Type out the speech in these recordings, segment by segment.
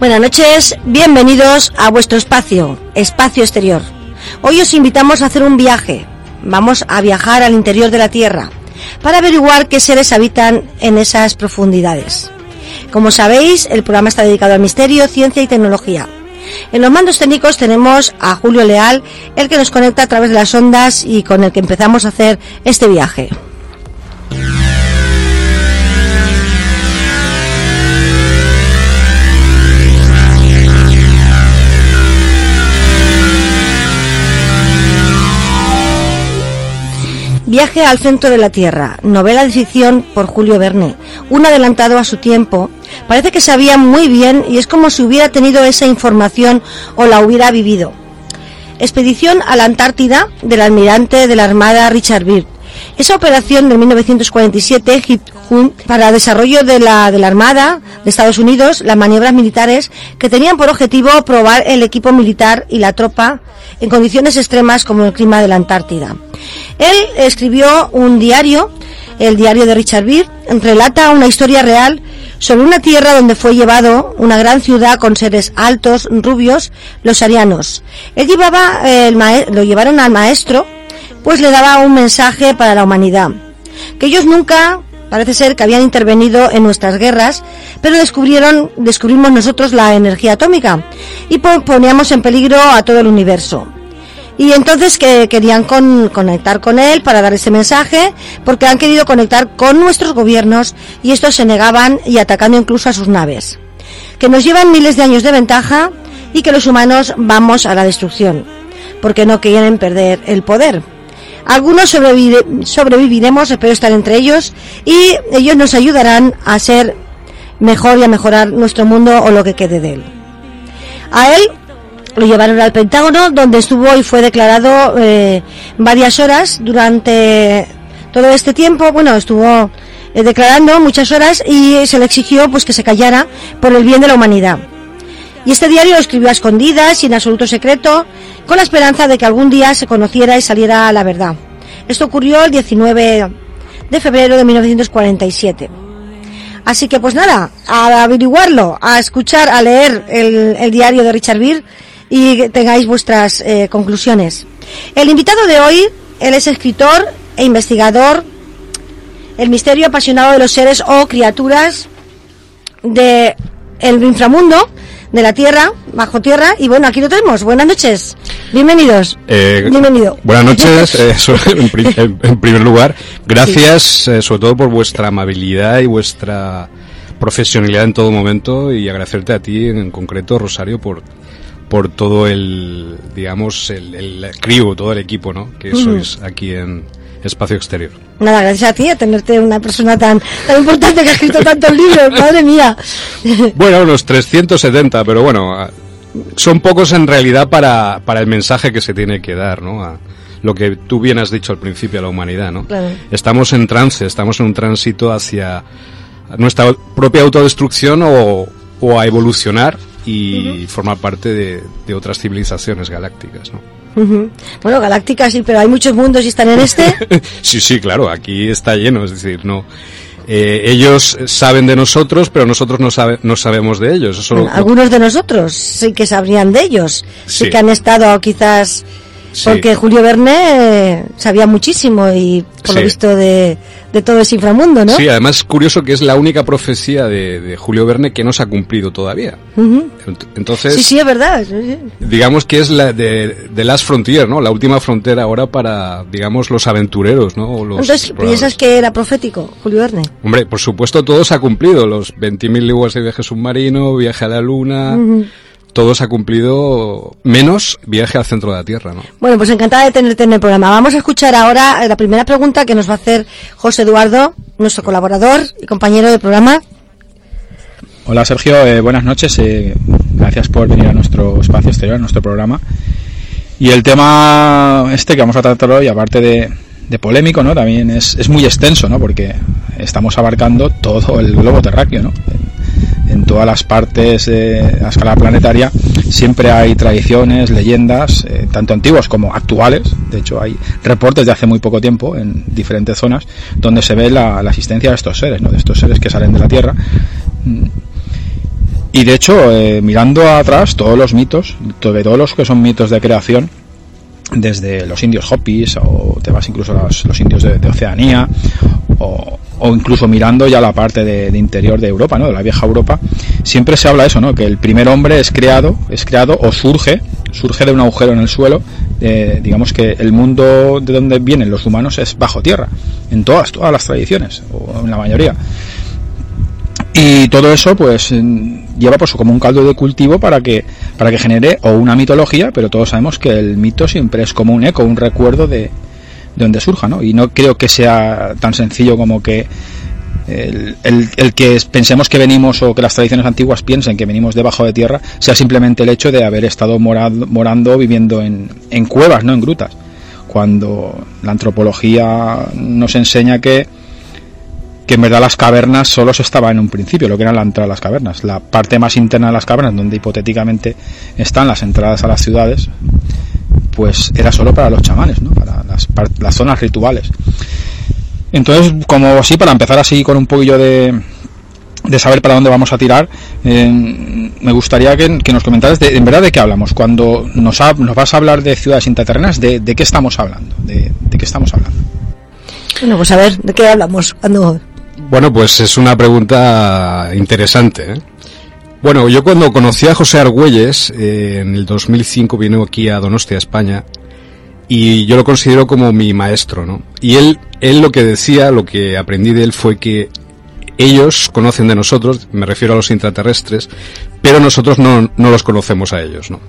Buenas noches, bienvenidos a vuestro espacio, espacio exterior. Hoy os invitamos a hacer un viaje. Vamos a viajar al interior de la Tierra para averiguar qué seres habitan en esas profundidades. Como sabéis, el programa está dedicado al misterio, ciencia y tecnología. En los mandos técnicos tenemos a Julio Leal, el que nos conecta a través de las ondas y con el que empezamos a hacer este viaje. Viaje al centro de la Tierra, novela de ficción por Julio Verne, un adelantado a su tiempo. Parece que sabía muy bien y es como si hubiera tenido esa información o la hubiera vivido. Expedición a la Antártida del almirante de la Armada Richard Byrd. Esa operación de 1947 para desarrollo de la, de la Armada de Estados Unidos, las maniobras militares que tenían por objetivo probar el equipo militar y la tropa en condiciones extremas como el clima de la Antártida. Él escribió un diario, el diario de Richard Byrd, relata una historia real sobre una tierra donde fue llevado una gran ciudad con seres altos, rubios, los arianos. Él llevaba, el lo llevaron al maestro, pues le daba un mensaje para la humanidad. Que ellos nunca, parece ser que habían intervenido en nuestras guerras, pero descubrieron, descubrimos nosotros la energía atómica y poníamos en peligro a todo el universo. Y entonces que querían conectar con él para dar ese mensaje, porque han querido conectar con nuestros gobiernos y estos se negaban y atacando incluso a sus naves. Que nos llevan miles de años de ventaja y que los humanos vamos a la destrucción, porque no quieren perder el poder. Algunos sobreviviremos, espero estar entre ellos, y ellos nos ayudarán a ser mejor y a mejorar nuestro mundo o lo que quede de él. A él lo llevaron al Pentágono, donde estuvo y fue declarado eh, varias horas durante todo este tiempo. Bueno, estuvo eh, declarando muchas horas y se le exigió pues que se callara por el bien de la humanidad. Y este diario lo escribió a escondidas y en absoluto secreto, con la esperanza de que algún día se conociera y saliera la verdad. Esto ocurrió el 19 de febrero de 1947. Así que pues nada, a averiguarlo, a escuchar, a leer el, diario de Richard Beer y tengáis vuestras eh, conclusiones. El invitado de hoy, él es escritor e investigador, el misterio apasionado de los seres o criaturas de el inframundo, de la Tierra, bajo tierra, y bueno, aquí lo tenemos. Buenas noches, bienvenidos. Eh, Bienvenido. Buenas noches, eh, en, pri- en- en primer lugar, gracias eh, sobre todo por vuestra amabilidad y vuestra profesionalidad en todo momento y agradecerte a ti en concreto, Rosario, por por todo el, digamos, el, el crew, todo el equipo, ¿no? Que sois aquí en Espacio Exterior. Nada, gracias a ti, a tenerte una persona tan, tan importante que ha escrito tantos libros, madre mía. Bueno, unos 370, pero bueno, a- son pocos en realidad para, para el mensaje que se tiene que dar, ¿no? A lo que tú bien has dicho al principio a la humanidad, ¿no? Claro. Estamos en trance, estamos en un tránsito hacia nuestra propia autodestrucción o, o a evolucionar y formar parte de, de otras civilizaciones galácticas, ¿no? Ujú. Bueno, Galáctica sí, pero hay muchos mundos y están en este. sí, sí, claro, aquí está lleno, es decir, no. eh, ellos saben de nosotros, pero nosotros no, sabe- no sabemos de ellos. Eso lo- Bueno, algunos de nosotros sí que sabrían de ellos, sí, Sí. que han estado quizás Sí. porque Julio Verne sabía muchísimo y por lo visto de, de todo ese inframundo, ¿no? Sí, además es curioso que es la única profecía de, de Julio Verne que no se ha cumplido todavía. Entonces, sí, sí, es verdad. digamos que es la de, de Last Frontier, ¿no? La última frontera ahora para, digamos, los aventureros, ¿no? O los Entonces. ¿piensas que era profético, Julio Verne? Hombre, por supuesto todo se ha cumplido. Los 20.000 leguas de viaje submarino, viaje a la luna, se ha cumplido, menos viaje al centro de la Tierra, ¿no? Bueno, pues encantada de tenerte en el programa. Vamos a escuchar ahora eh, la primera pregunta que nos va a hacer José Eduardo, nuestro colaborador y compañero del programa. Hola Sergio, eh, buenas noches. eh, gracias por venir a nuestro espacio exterior, a nuestro programa. Y el tema este que vamos a tratar hoy, aparte de, de polémico, ¿no? También es, es muy extenso, ¿no? Porque estamos abarcando todo el globo terráqueo, ¿no? En, todas las partes a escala planetaria siempre hay tradiciones, leyendas, eh, tanto antiguas como actuales. De hecho, hay reportes de hace muy poco tiempo en diferentes zonas donde se ve la, la existencia de estos seres, ¿no? De estos seres que salen de la Tierra. Mm, y de hecho, eh, mirando atrás, todos los mitos, sobre todos los que son mitos de creación, desde los indios Hopis, o te vas incluso a los, los indios de, de Oceanía, o, o incluso mirando ya la parte de, interior de Europa, ¿no? de la vieja Europa, siempre se habla de eso, ¿no? que el primer hombre es creado, es creado o surge, surge de un agujero en el suelo, eh, digamos que el mundo de donde vienen los humanos es bajo tierra, en todas, todas las tradiciones, o en la mayoría. Y todo eso, pues, mm, lleva pues como un caldo de cultivo para que, para que genere o una mitología, pero todos sabemos que el mito siempre es como un eco, un recuerdo de, de donde surja, ¿no? Y no creo que sea tan sencillo como que el, el- que pensemos que venimos o que las tradiciones antiguas piensen que venimos debajo de tierra sea simplemente el hecho de haber estado morado- morando, viviendo en, en cuevas, no en grutas. Cuando la antropología nos enseña que que en verdad las cavernas solo se estaba en un principio, lo que era la entrada a las cavernas. La parte más interna de las cavernas, donde hipotéticamente están las entradas a las ciudades, pues era solo para los chamanes, ¿no? para las, par- las zonas rituales. Entonces, como así, para empezar así con un poquillo de, de saber para dónde vamos a tirar, eh, me gustaría que, que nos comentaras de, en verdad de qué hablamos. Cuando nos, ha- nos vas a hablar de ciudades intraterrenas, de, de qué estamos hablando? De, de qué estamos hablando? Bueno, pues a ver, ¿de qué hablamos? Cuando... Bueno, pues es una pregunta interesante. ¿eh? Bueno, yo cuando conocí a José Argüelles, eh, en el 2005 vino aquí a Donostia, España, y yo lo considero como mi maestro, ¿no? Y él, él lo que decía, lo que aprendí de él fue que ellos conocen de nosotros, me refiero a los intraterrestres, pero nosotros no, no los conocemos a ellos, ¿no?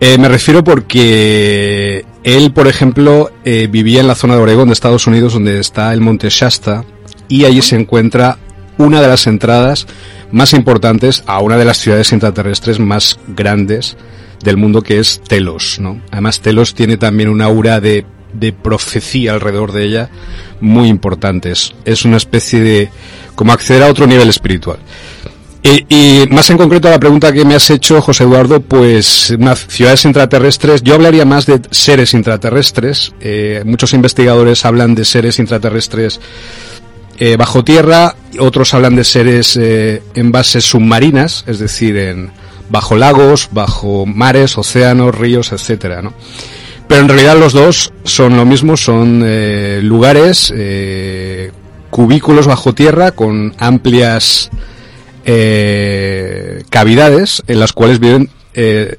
Eh, me refiero porque él, por ejemplo, eh, vivía en la zona de Oregón de Estados Unidos, donde está el monte Shasta, y allí se encuentra una de las entradas más importantes a una de las ciudades intraterrestres más grandes del mundo, que es Telos, ¿no? Además, Telos tiene también una aura de, de profecía alrededor de ella muy importante. Es, una especie de, como acceder a otro nivel espiritual. Y, y más en concreto a la pregunta que me has hecho, José Eduardo, pues ciudades intraterrestres, yo hablaría más de seres intraterrestres. Eh, muchos investigadores hablan de seres intraterrestres eh, bajo tierra, otros hablan de seres eh, en bases submarinas, es decir, en bajo lagos, bajo mares, océanos, ríos, etcétera, ¿no? Pero en realidad los dos son lo mismo, son eh, lugares, cubículos bajo tierra con amplias cavidades en las cuales viven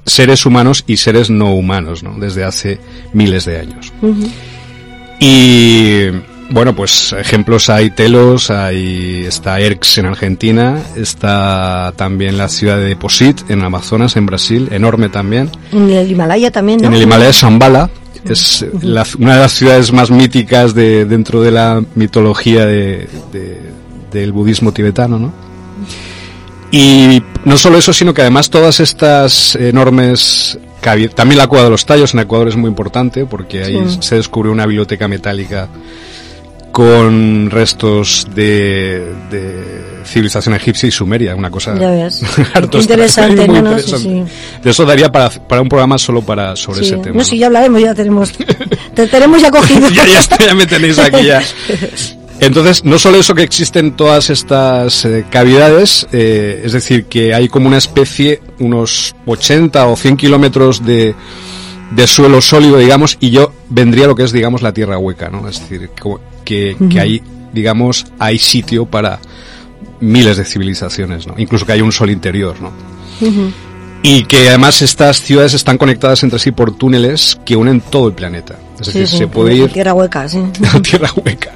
seres humanos y seres no humanos, ¿no? Desde hace miles de años. Y bueno, pues ejemplos hay Telos, hay está Erx en Argentina, está también la ciudad de Deposit en Amazonas, en Brasil, enorme también. En el Himalaya también, ¿no? En el Himalaya es Shambhala, es la- una de las ciudades más míticas de, dentro de la mitología de- de- del budismo tibetano, ¿no? Y no solo eso, sino que además todas estas enormes... También la cueva de los tallos en Ecuador es muy importante porque ahí Sí. se descubrió una biblioteca metálica con restos de, de civilización egipcia y sumeria, una cosa Ya ves. interesante, ¿no? no? Sí, interesante. sí. De eso daría para, para un programa solo para sobre Sí. ese tema. No, sí, ya hablaremos, ya tenemos. Te tenemos ya cogido. ya, ya, está, ya me tenéis aquí ya. Entonces, no solo eso que existen todas estas eh, cavidades, eh, es decir, que hay como una especie, unos 80 o 100 kilómetros de, de suelo sólido, digamos, y yo vendría lo que es, digamos, la tierra hueca, ¿no? Es decir, como que, que hay, digamos, hay sitio para miles de civilizaciones, ¿no? Incluso que hay un sol interior, ¿no? Y que además estas ciudades están conectadas entre sí por túneles que unen todo el planeta. Es decir, Sí, sí, se puede ir Tierra hueca, sí. tierra hueca.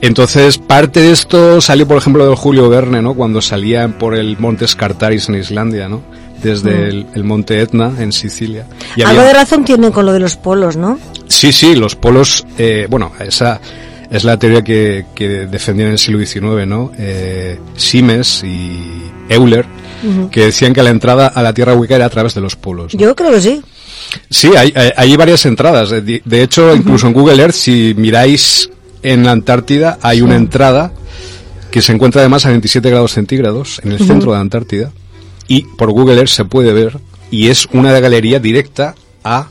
Entonces, parte de esto salió, por ejemplo, del Julio Verne, ¿no? Cuando salían por el monte Scartaris en Islandia, ¿no? Desde el, el monte Etna en Sicilia. Y Algo había- de razón tienen con lo de los polos, ¿no? Sí, sí, los polos, eh, bueno, esa es la teoría que, que defendían en el siglo XIX, ¿no? Eh, Siemens y Euler, que decían que la entrada a la Tierra hueca era a través de los polos. ¿no? Yo creo que sí. Sí, hay, hay, hay varias entradas. De, de hecho, incluso en Google Earth, si miráis en la Antártida, hay una entrada que se encuentra además a 27 grados centígrados en el centro de la Antártida. Y por Google Earth se puede ver. Y es una galería directa a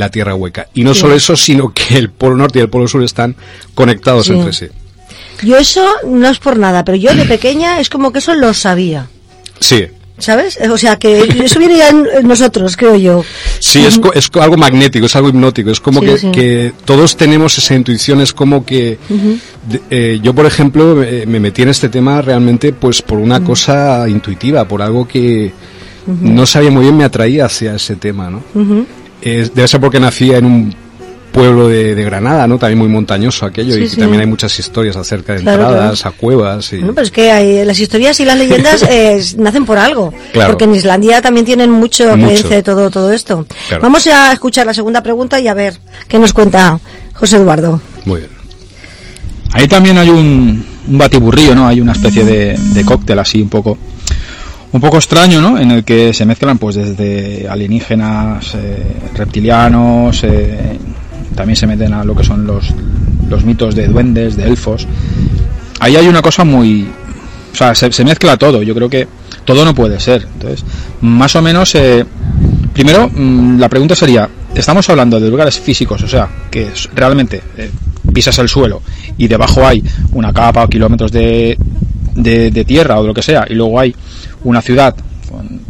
la Tierra hueca. Y no solo eso, sino que el Polo Norte y el Polo Sur están conectados Sí. entre sí. Yo eso no es por nada, pero yo de pequeña es como que eso lo sabía. Sí. ¿Sabes? O sea, que eso viene ya en nosotros, creo yo. Sí, es, co- es algo magnético, es algo hipnótico, es como Sí, que, sí. que todos tenemos esa intuición, es como que de- eh, yo, por ejemplo, eh, me metí en este tema realmente pues por una cosa intuitiva, por algo que no sabía muy bien me atraía hacia ese tema, ¿no? Es- debe ser porque nacía en un pueblo de, de Granada, ¿no? También muy montañoso aquello Sí, y sí. también hay muchas historias acerca de Claro, entradas a cuevas y... Bueno, pues es que hay- las historias y las leyendas eh, nacen por algo. Claro. Porque en Islandia también tienen mucho, Mucho. dice todo, todo esto. Claro. Vamos a escuchar la segunda pregunta y a ver qué nos cuenta José Eduardo. Muy bien. Ahí también hay un, un batiburrillo, ¿no? Hay una especie de, de cóctel así un poco un poco extraño, ¿no? En el que se mezclan pues desde alienígenas, eh, reptilianos, eh, también se meten a lo que son los, los mitos de duendes, de elfos. Ahí hay una cosa muy... O sea, se, mezcla todo. Yo creo que todo no puede ser. Entonces, más o menos... eh, primero, mm, la pregunta sería, estamos hablando de lugares físicos, o sea, que realmente eh, pisas el suelo y debajo hay una capa o kilómetros de, de, de tierra o de lo que sea, y luego hay una ciudad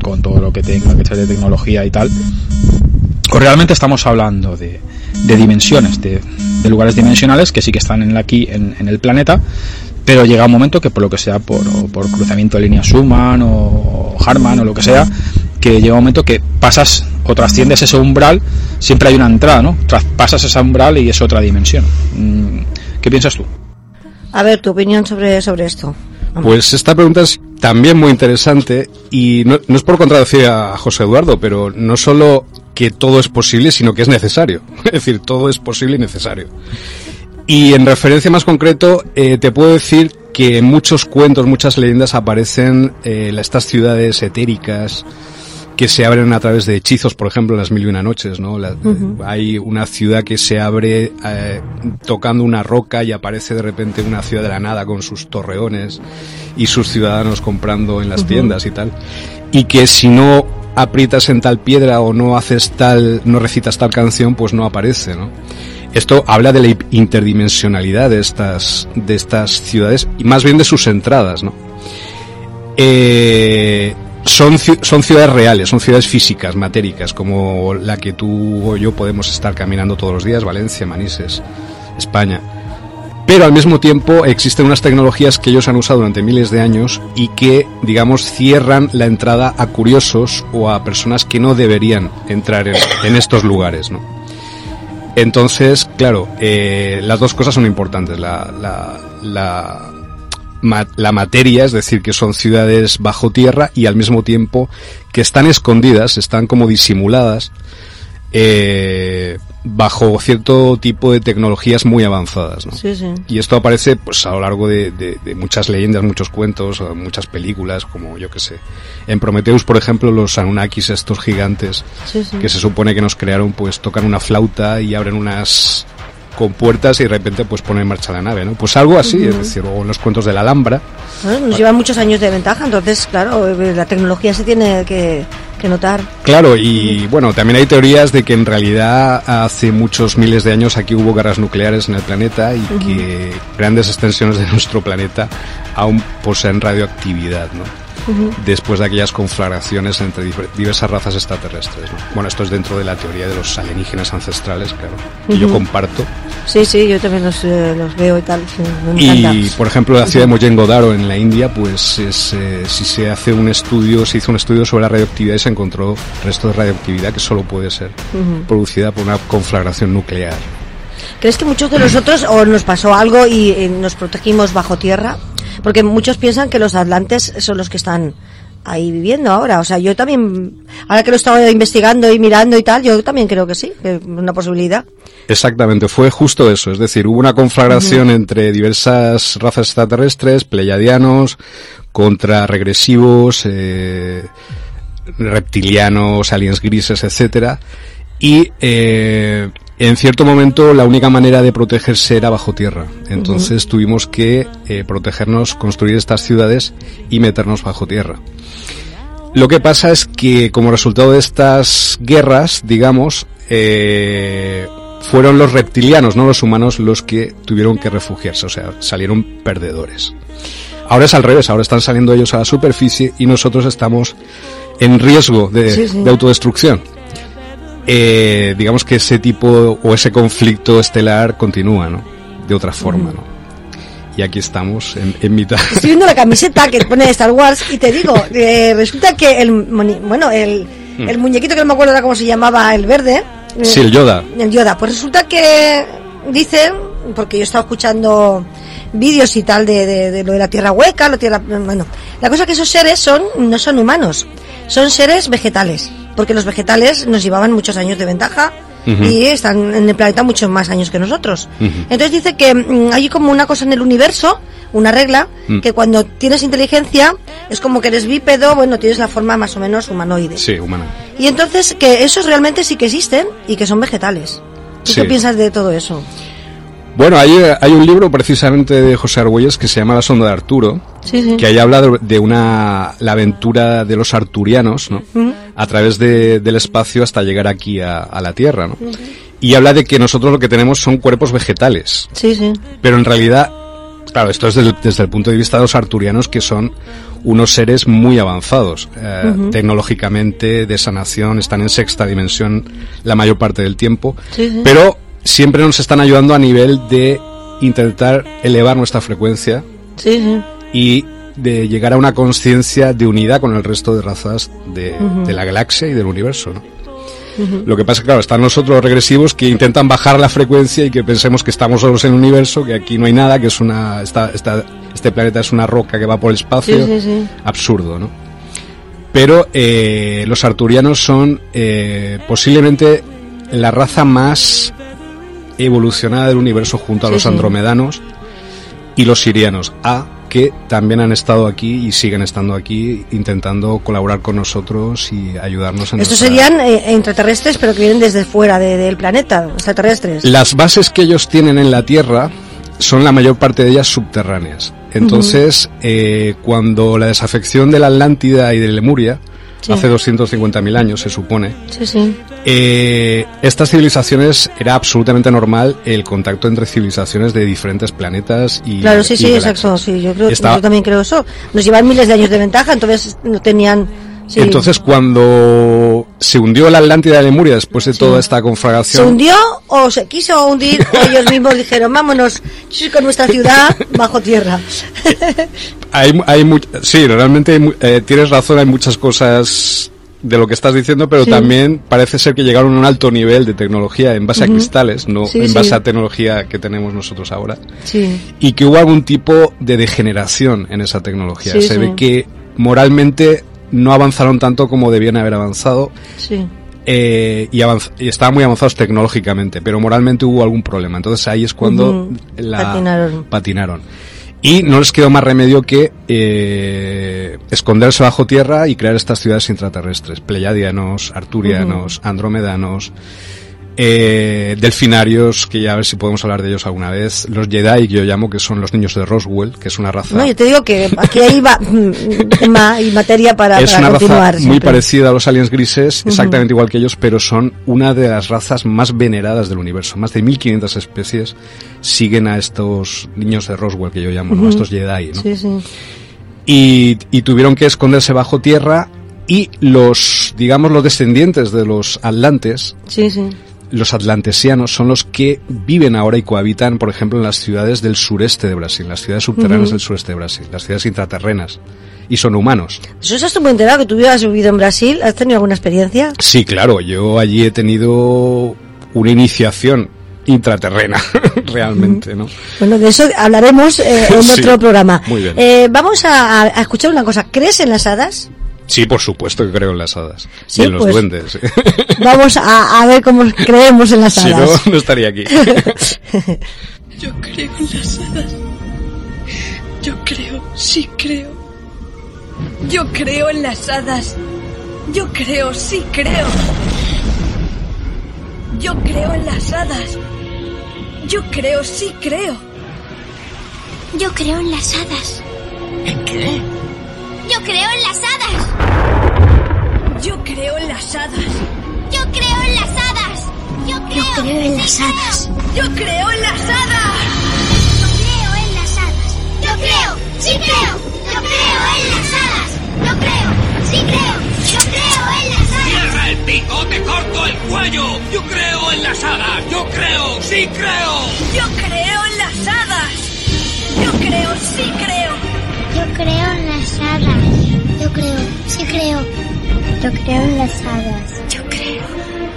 con, todo lo que tenga que ser de tecnología y tal, o realmente estamos hablando de, de dimensiones, de, de lugares dimensionales que sí que están en, aquí en, en el planeta, pero llega un momento que por lo que sea, por, por cruzamiento de líneas Schumann o Harman o lo que sea, que llega un momento que pasas o trasciendes ese umbral, siempre hay una entrada, ¿no? Traspasas ese umbral y es otra dimensión. Mm, ¿Qué piensas tú? A ver, tu opinión sobre, sobre esto. Pues esta pregunta es también muy interesante y no, es por contradecir a José Eduardo, pero no solo que todo es posible, sino que es necesario. Es decir, todo es posible y necesario. Y en referencia más concreto, eh, te puedo decir que en muchos cuentos, muchas leyendas aparecen eh, estas ciudades etéricas que se abren a través de hechizos, por ejemplo, las mil y una noches, ¿no? La- Hay una ciudad que se abre eh, tocando una roca y aparece de repente una ciudad de la nada con sus torreones y sus ciudadanos comprando en las tiendas y tal. Y que si no aprietas en tal piedra o no haces tal, no recitas tal canción, pues no aparece, ¿no? Esto habla de la interdimensionalidad de estas, de estas ciudades y más bien de sus entradas, ¿no? Eh, son, son ciudades reales, son ciudades físicas, matéricas, como la que tú o yo podemos estar caminando todos los días, Valencia, Manises, España. pero al mismo tiempo existen unas tecnologías que ellos han usado durante miles de años y que, digamos, cierran la entrada a curiosos o a personas que no deberían entrar en, estos lugares, ¿no? Entonces, claro, eh, las dos cosas son importantes. La, la, la materia, es decir, que son ciudades bajo tierra y al mismo tiempo que están escondidas, están como disimuladas eh, bajo cierto tipo de tecnologías muy avanzadas. ¿no? Sí, sí. Y esto aparece pues a lo largo de, de, de, muchas leyendas, muchos cuentos, muchas películas, como yo que sé. En Prometheus, por ejemplo, los Anunnakis, estos gigantes, sí. que se supone que nos crearon, pues tocan una flauta y abren unas con puertas y de repente pues ponen en marcha la nave, ¿no? Pues algo así, es decir, o en los cuentos de la Alhambra. Bueno, nos llevan muchos años de ventaja, entonces, claro, eh, la tecnología se tiene que, que notar. Claro, y bueno, también hay teorías de que en realidad hace muchos miles de años aquí hubo guerras nucleares en el planeta y que grandes extensiones de nuestro planeta aún poseen radioactividad, ¿no? Después de aquellas conflagraciones entre diver- diversas razas extraterrestres. ¿no? Bueno, esto es dentro de la teoría de los alienígenas ancestrales, claro, que yo comparto. Sí, sí, yo también los, eh, los veo y tal, me. Y, por ejemplo, la ciudad de Mohenjo-Daro en la India, pues es, eh, si se hace un estudio, se hizo un estudio sobre la radioactividad y se encontró restos de radioactividad que solo puede ser producida por una conflagración nuclear. ¿Crees que muchos de nosotros o nos pasó algo y eh, nos protegimos bajo tierra? Porque muchos piensan que los atlantes son los que están ahí viviendo ahora. O sea, yo también, ahora que lo he estado investigando y mirando y tal, yo también creo que sí, que es una posibilidad. Exactamente, fue justo eso. Es decir, hubo una conflagración entre diversas razas extraterrestres, pleyadianos, contra regresivos, eh, reptilianos, aliens grises, etcétera. Y eh, en cierto momento la única manera de protegerse era bajo tierra. Entonces tuvimos que eh, protegernos, construir estas ciudades y meternos bajo tierra. Lo que pasa es que como resultado de estas guerras, digamos, eh, fueron los reptilianos, no los humanos, los que tuvieron que refugiarse, o sea, salieron perdedores. Ahora es al revés, ahora están saliendo ellos a la superficie y nosotros estamos en riesgo de, Sí, sí. de autodestrucción. Eh, digamos que ese tipo o ese conflicto estelar continúa, ¿no? De otra forma, ¿no? Y aquí estamos en, en mitad. Estoy viendo la camiseta que pone Star Wars y te digo, eh, resulta que el, bueno, el, el muñequito que no me acuerdo ahora cómo se llamaba, el verde. eh, Sí, el Yoda. El Yoda. Pues resulta que dicen, porque yo he estado escuchando vídeos y tal de, de- de lo de la tierra hueca, la tierra, bueno, la cosa que esos seres son, no son humanos, son seres vegetales, porque los vegetales nos llevaban muchos años de ventaja y están en el planeta muchos más años que nosotros. Entonces dice que mm, hay como una cosa en el universo, una regla, Mm. que cuando tienes inteligencia es como que eres bípedo, bueno, tienes la forma más o menos humanoide. Sí, humana. Y entonces que esos realmente sí que existen y que son vegetales. ¿Tú Sí. qué piensas de todo eso? Bueno, hay, hay un libro precisamente de José Argüelles que se llama La sonda de Arturo, Sí, sí. que ahí habla de- una la aventura de los arturianos, ¿no? A través de- del espacio hasta llegar aquí a, a la Tierra, ¿no? Y habla de que nosotros lo que tenemos son cuerpos vegetales, Sí, sí. pero en realidad, claro, esto es desde el punto de vista de los arturianos que son unos seres muy avanzados eh, tecnológicamente de sanación, están en sexta dimensión la mayor parte del tiempo, Sí, sí. pero siempre nos están ayudando a nivel de intentar elevar nuestra frecuencia Sí, sí. y de llegar a una conciencia de unidad con el resto de razas de, de la galaxia y del universo. ¿no? Lo que pasa es que, claro, están nosotros los regresivos que intentan bajar la frecuencia y que pensemos que estamos solos en el universo, que aquí no hay nada, que es una, esta, esta- este planeta es una roca que va por el espacio. Sí. Absurdo, ¿no? Pero eh, los arturianos son eh, posiblemente la raza más evolucionada del universo junto a Sí, los sí. andromedanos y los sirianos, a que también han estado aquí y siguen estando aquí intentando colaborar con nosotros y ayudarnos en Estos nuestra- serían eh, extraterrestres, pero que vienen desde fuera de- del planeta, extraterrestres. Las bases que ellos tienen en la Tierra son la mayor parte de ellas subterráneas. Entonces, eh, cuando la desafección de la Atlántida y de Lemuria, Sí. hace 250.000 años se supone, Sí, sí. Eh, estas civilizaciones era absolutamente normal el contacto entre civilizaciones de diferentes planetas y Claro, sí, y sí, galaxias. exacto. Sí, yo, creo, Está- yo también creo eso. Nos llevan miles de años de ventaja, entonces no tenían Sí. Entonces, cuando se hundió la Atlántida de Lemuria después de toda esta ¿Se conflagración, hundió o se quiso hundir o ellos mismos dijeron, vámonos con nuestra ciudad bajo tierra? hay, hay sí, realmente hay eh, tienes razón, hay muchas cosas de lo que estás diciendo, pero Sí. también parece ser que llegaron a un alto nivel de tecnología en base a cristales, no Sí, en base sí. a tecnología que tenemos nosotros ahora. Sí, y que hubo algún tipo de degeneración en esa tecnología. Se ve que moralmente no avanzaron tanto como debían haber avanzado sí. eh, y, y estaban muy avanzados tecnológicamente, pero moralmente hubo algún problema. Entonces ahí es cuando la- Patinaron. patinaron. Y no les quedó más remedio que eh, esconderse bajo tierra y crear estas ciudades intraterrestres. Pleiadianos, Arturianos, Andromedanos, eh, delfinarios, que ya a ver si podemos hablar de ellos alguna vez. Los Jedi, que yo llamo, que son los niños de Roswell, que es una raza... No, yo te digo que aquí hay va- ma- y materia para, es para una continuar. raza muy parecida a los aliens grises, exactamente igual que ellos, pero son una de las razas más veneradas del universo. Más de 1500 especies siguen a estos niños de Roswell, que yo llamo, ¿no? a estos Jedi, ¿no? Sí, sí. y, y tuvieron que esconderse bajo tierra y los, digamos, los descendientes de los atlantes, Sí, sí. Los atlantesianos, son los que viven ahora y cohabitan, por ejemplo, en las ciudades del sureste de Brasil, las ciudades subterráneas del sureste de Brasil, las ciudades intraterrenas. Y son humanos. Eso estás muy enterado que tú hubieras vivido en Brasil. ¿Has tenido alguna experiencia? Sí, claro, yo allí he tenido una iniciación intraterrena, realmente, ¿no? Bueno, de eso hablaremos eh, en Sí, otro programa. muy bien. Eh, vamos a, a escuchar una cosa. ¿Crees en las hadas? Sí, por supuesto que creo en las hadas. Sí, y en los pues- duendes. Vamos a, a ver cómo creemos en las si no, hadas. no estaría aquí. Yo creo en las hadas. Yo creo, sí creo. Yo creo en las hadas. Yo creo, sí creo. Yo creo en las hadas. Yo creo, sí creo. Yo creo en las hadas. ¿En qué? Yo creo en las hadas. Yo creo en las hadas. Yo creo en las hadas. Yo creo, creo en las hadas. Yo creo en las hadas. Yo creo en las hadas. Yo creo, sí creo. Yo creo en las hadas. Yo creo, sí creo. Yo creo en las hadas. ¡Cierra el pico! ¡Te corto el cuello! ¡Yo creo en las hadas! ¡Yo creo! ¡Sí creo! Yo creo en las hadas. Yo creo, sí creo. Yo creo en las hadas. Yo creo, sí creo. Yo creo en las hadas. Yo creo,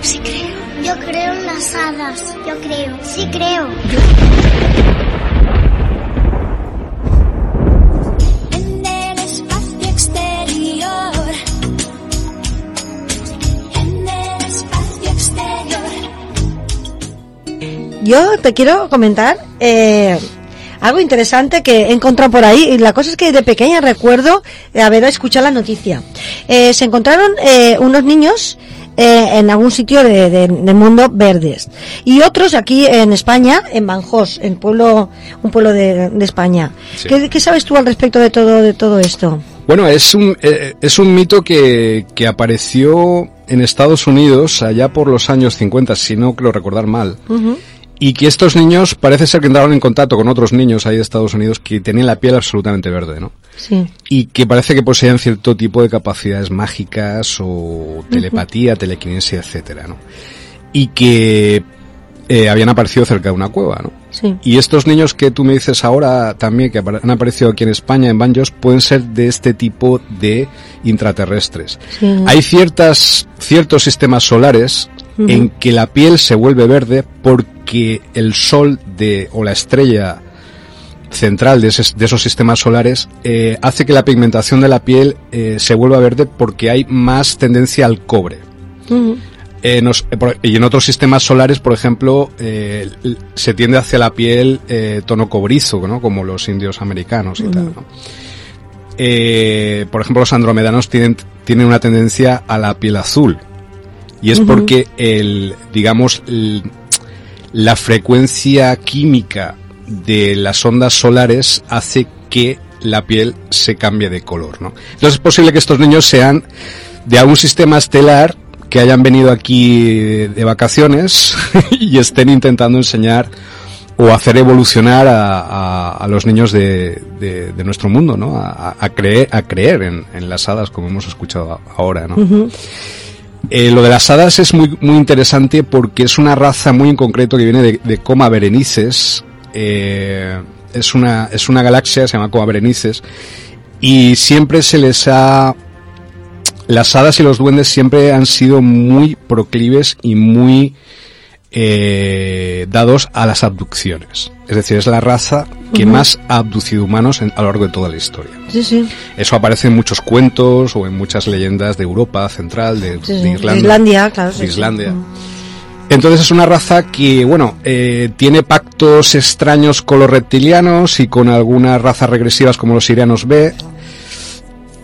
sí creo. Yo creo en las hadas. Yo creo, sí creo. En el espacio exterior. En el espacio exterior. Yo te quiero comentar eh, algo interesante que he encontrado por ahí. Y la cosa es que de pequeña recuerdo eh, haber escuchado la noticia. Eh, se encontraron eh, unos niños eh, en algún sitio de- de- del mundo verdes y otros aquí en España en Banjos en pueblo un pueblo de, de España Sí. ¿Qué, qué sabes tú al respecto de todo de todo esto Bueno, es un, eh, es un mito que, que apareció en Estados Unidos allá por los años 50, si no quiero recordar mal. Y que estos niños parece ser que entraron en contacto con otros niños ahí de Estados Unidos que tenían la piel absolutamente verde, ¿no? sí Y que parece que poseían cierto tipo de capacidades mágicas o telepatía, telequinesia, etcétera, ¿no? Y que eh, habían aparecido cerca de una cueva, ¿no? Sí Y estos niños que tú me dices ahora también, que han aparecido aquí en España, en Banjos, pueden ser de este tipo de intraterrestres. Sí. Hay ciertas, ciertos sistemas solares en que la piel se vuelve verde porque el sol de, o la estrella central de, ese- de esos sistemas solares eh, hace que la pigmentación de la piel eh, se vuelva verde porque hay más tendencia al cobre. Eh, nos- eh, y en otros sistemas solares, por ejemplo, eh, se tiende hacia la piel eh, tono cobrizo, ¿no? Como los indios americanos y tal, ¿no? Por ejemplo, los andromedanos tienen, tienen una tendencia a la piel azul. Y es porque el, digamos, el- la frecuencia química de las ondas solares hace que la piel se cambie de color, ¿no? Entonces es posible que estos niños sean de algún sistema estelar que hayan venido aquí de vacaciones y estén intentando enseñar o hacer evolucionar a, a- a los niños de, de- de nuestro mundo, ¿no? A, a creer, a creer en, en las hadas, como hemos escuchado ahora, ¿no? Eh, lo de las hadas es muy, muy interesante porque es una raza muy en concreto que viene de, de Coma Berenices. Eh, es, una, es una galaxia, se llama Coma Berenices. Y siempre se les ha... Las hadas y los duendes siempre han sido muy proclives y muy eh, dados a las abducciones. Es decir, es la raza que más ha abducido humanos en- a lo largo de toda la historia. Sí, sí. Eso aparece en muchos cuentos o en muchas leyendas de Europa central, de, Sí, de. Irlanda. De Islandia, claro. de. Islandia. Entonces es una raza que, bueno, eh, tiene pactos extraños con los reptilianos y con algunas razas regresivas como los sirianos B.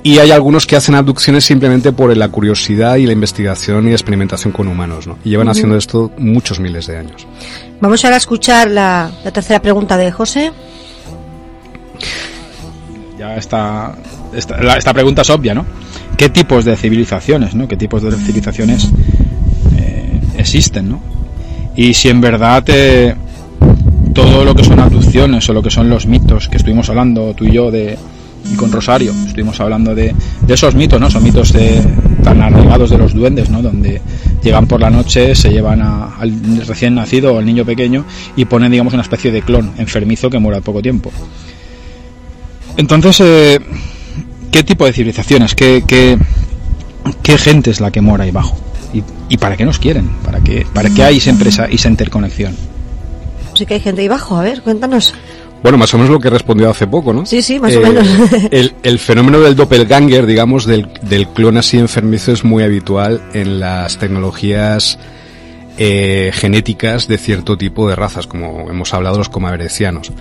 Y hay algunos que hacen abducciones simplemente por la curiosidad y la investigación y experimentación con humanos, ¿no? Y llevan haciendo esto muchos miles de años. Vamos ahora a escuchar la, la tercera pregunta de José. Ya está, esta, la- esta pregunta es obvia, ¿no? ¿Qué tipos de civilizaciones, ¿no? ¿Qué tipos de civilizaciones eh, existen, ¿no? Y si en verdad eh, todo lo que son abducciones o lo que son los mitos que estuvimos hablando tú y yo de y con Rosario estuvimos hablando de, de esos mitos, ¿no? Son mitos de, tan arraigados de los duendes, ¿no? Donde llegan por la noche, se llevan a- al recién nacido o al niño pequeño y ponen, digamos, una especie de clon enfermizo que muere al poco tiempo. Entonces, eh, ¿qué tipo de civilizaciones? ¿Qué, qué, qué gente es la que mora ahí abajo? ¿Y, y para qué nos quieren? ¿Para qué, ¿Para qué hay siempre esa, esa interconexión? Sí que hay gente ahí abajo, a ver, cuéntanos. Bueno, más o menos lo que he respondido hace poco, ¿no? Sí, sí, más Eh, o menos. el, el fenómeno del doppelganger, digamos, del, del clon así enfermizo es muy habitual en las tecnologías eh, genéticas de cierto tipo de razas, como hemos hablado los comaverecianos.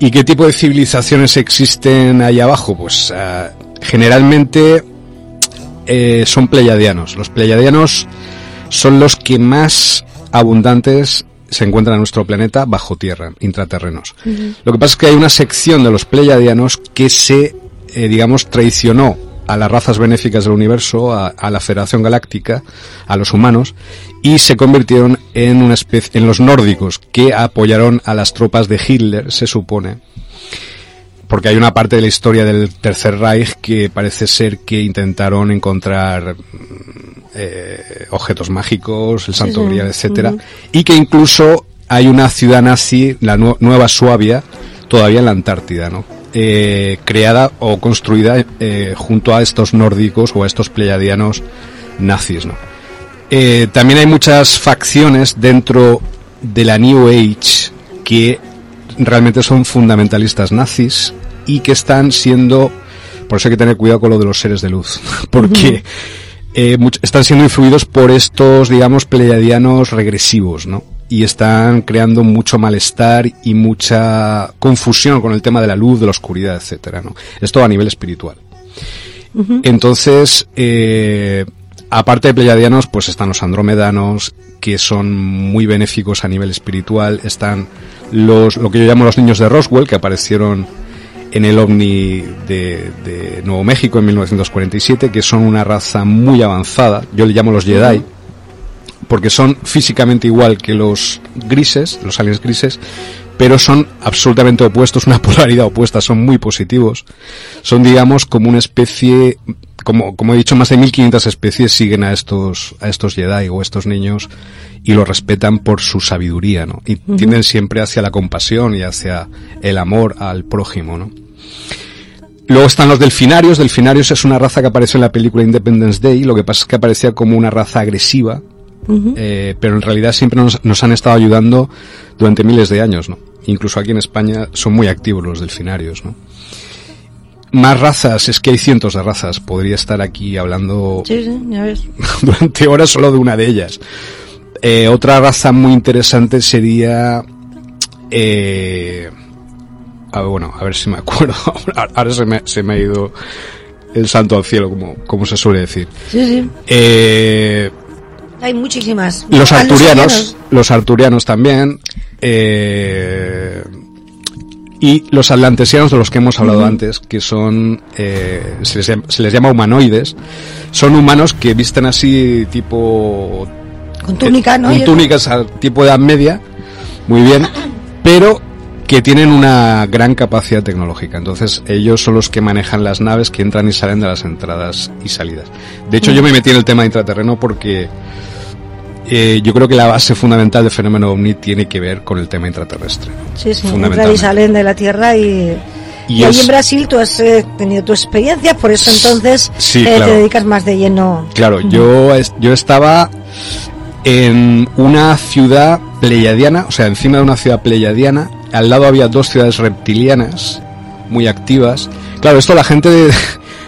¿Y qué tipo de civilizaciones existen ahí abajo? Pues ah, generalmente eh, son pleiadianos. Los pleiadianos son los que más abundantes se encuentran en nuestro planeta bajo tierra, intraterrenos. Lo que pasa es que hay una sección de los pleiadianos que se, eh, digamos, traicionó a las razas benéficas del universo, a, a la Federación Galáctica, a los humanos, y se convirtieron en una especie, en los nórdicos, que apoyaron a las tropas de Hitler, se supone, porque hay una parte de la historia del Tercer Reich que parece ser que intentaron encontrar mm, eh, objetos mágicos, el Santo Sí. Grial, etcétera, y que incluso hay una ciudad nazi, la nu- Nueva Suabia, todavía en la Antártida, ¿no? Eh, creada o construida eh, junto a estos nórdicos o a estos pleiadianos nazis, ¿no? También hay muchas facciones dentro de la New Age que realmente son fundamentalistas nazis y que están siendo, por eso hay que tener cuidado con lo de los seres de luz, porque eh, están siendo influidos por estos, digamos, pleiadianos regresivos, ¿no? Y están creando mucho malestar y mucha confusión con el tema de la luz, de la oscuridad, etcétera, ¿no? Esto a nivel espiritual. Entonces, eh, aparte de pleiadianos, pues están los andromedanos, que son muy benéficos a nivel espiritual. Están los, lo que yo llamo los niños de Roswell, que aparecieron en el ovni de, de Nuevo México en 1947, que son una raza muy avanzada. Yo le llamo los Jedi, porque son físicamente igual que los grises, los aliens grises, pero son absolutamente opuestos, una polaridad opuesta, son muy positivos. Son, digamos, como una especie, como, como he dicho, más de 1500 especies siguen a estos, a estos Jedi o estos niños y los respetan por su sabiduría, ¿no? Y tienden siempre hacia la compasión y hacia el amor al prójimo, ¿no? Luego están los delfinarios. Delfinarios es una raza que apareció en la película Independence Day. Lo que pasa es que aparecía como una raza agresiva, eh, pero en realidad siempre nos, nos han estado ayudando durante miles de años, ¿no? Incluso aquí en España son muy activos los delfinarios, ¿no? Más razas, es que hay cientos de razas. Podría estar aquí hablando Sí, sí, ya ves. durante horas solo de una de ellas. Eh, otra raza muy interesante sería... Eh, a ver, bueno, a ver si me acuerdo. Ahora- Ahora se me, se me ha ido el santo al cielo, como, como se suele decir. Sí, sí. Eh, Hay muchísimas. los arturianos, los arturianos también. eh, y los atlantesianos de los que hemos hablado antes, que son, eh, se, les, llama- se les llama humanoides, son humanos que visten así tipo... Con túnica, ¿no? Con túnicas tipo de edad media, muy bien, pero que tienen una gran capacidad tecnológica. Entonces, ellos son los que manejan las naves que entran y salen de las entradas y salidas. De hecho, yo me metí en el tema intraterreno porque eh, yo creo que la base fundamental del fenómeno ovni tiene que ver con el tema intraterrestre. Sí, sí, entran y salen de la Tierra y... Y Y, ahí en Brasil tú has eh, tenido tu experiencia, por eso entonces Sí, eh, claro. te dedicas más de lleno. Claro, yo, yo estaba en una ciudad pleyadiana, o sea, encima de una ciudad pleyadiana, al lado había dos ciudades reptilianas muy activas. Claro, esto la gente de, de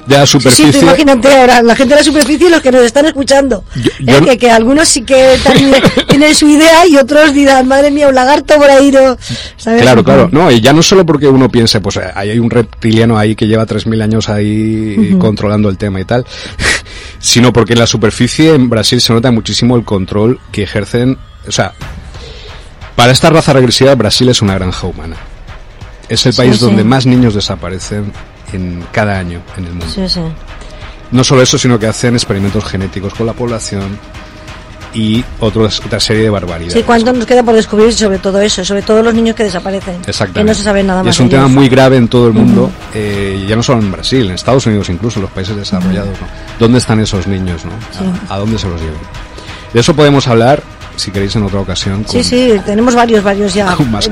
la Sí, sí, superficie... tú imagínate ahora, la gente de la superficie y los que nos están escuchando. Yo- Eh, no- que, que algunos sí que también tienen su idea y otros dirán, madre mía, un lagarto por ahí, no, ¿sabes? Claro, claro. No, y ya no solo porque uno piense, pues hay un reptiliano ahí que lleva 3.000 años ahí controlando el tema y tal, sino porque en la superficie en Brasil se nota muchísimo el control que ejercen. O sea, para esta raza regresiva, Brasil es una granja humana. Es el país sí. donde más niños desaparecen en cada año en el mundo. Sí. No solo eso, sino que hacen experimentos genéticos con la población y otros- otra serie de barbaridades. Sí, ¿cuánto nos queda por descubrir sobre todo eso? Sobre todo los niños que desaparecen. Exactamente. Que no se sabe nada Y más. es un tema ellos. muy grave en todo el mundo, eh, ya no solo en Brasil, en Estados Unidos incluso, en los países desarrollados. ¿no? ¿Dónde están esos niños? ¿no? ¿A, a dónde se los llevan? De eso podemos hablar, si queréis, en otra ocasión. Sí, con- sí, tenemos varios, varios ya. Con más.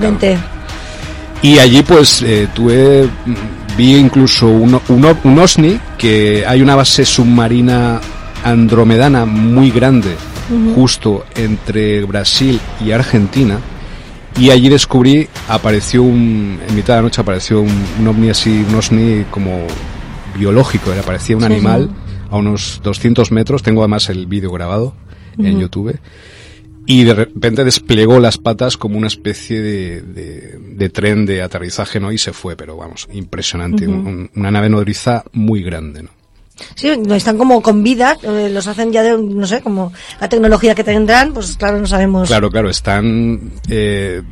Y allí pues eh, tuve, mm, vi incluso un, un, un OSNI, que hay una base submarina andromedana muy grande, justo entre Brasil y Argentina. Y allí descubrí, apareció un, en mitad de la noche apareció un, un ovni así, un OSNI como biológico, era, parecía un Sí, animal sí. a unos 200 metros, tengo además el vídeo grabado en YouTube y de repente desplegó las patas como una especie de, de- de tren de aterrizaje, ¿no? Y se fue, pero vamos, impresionante. Un- un- una nave nodriza muy grande, ¿no? Sí, están como con vida, eh, los hacen ya de, no sé, como la tecnología que tendrán, pues claro, no sabemos. Claro, claro, están eh,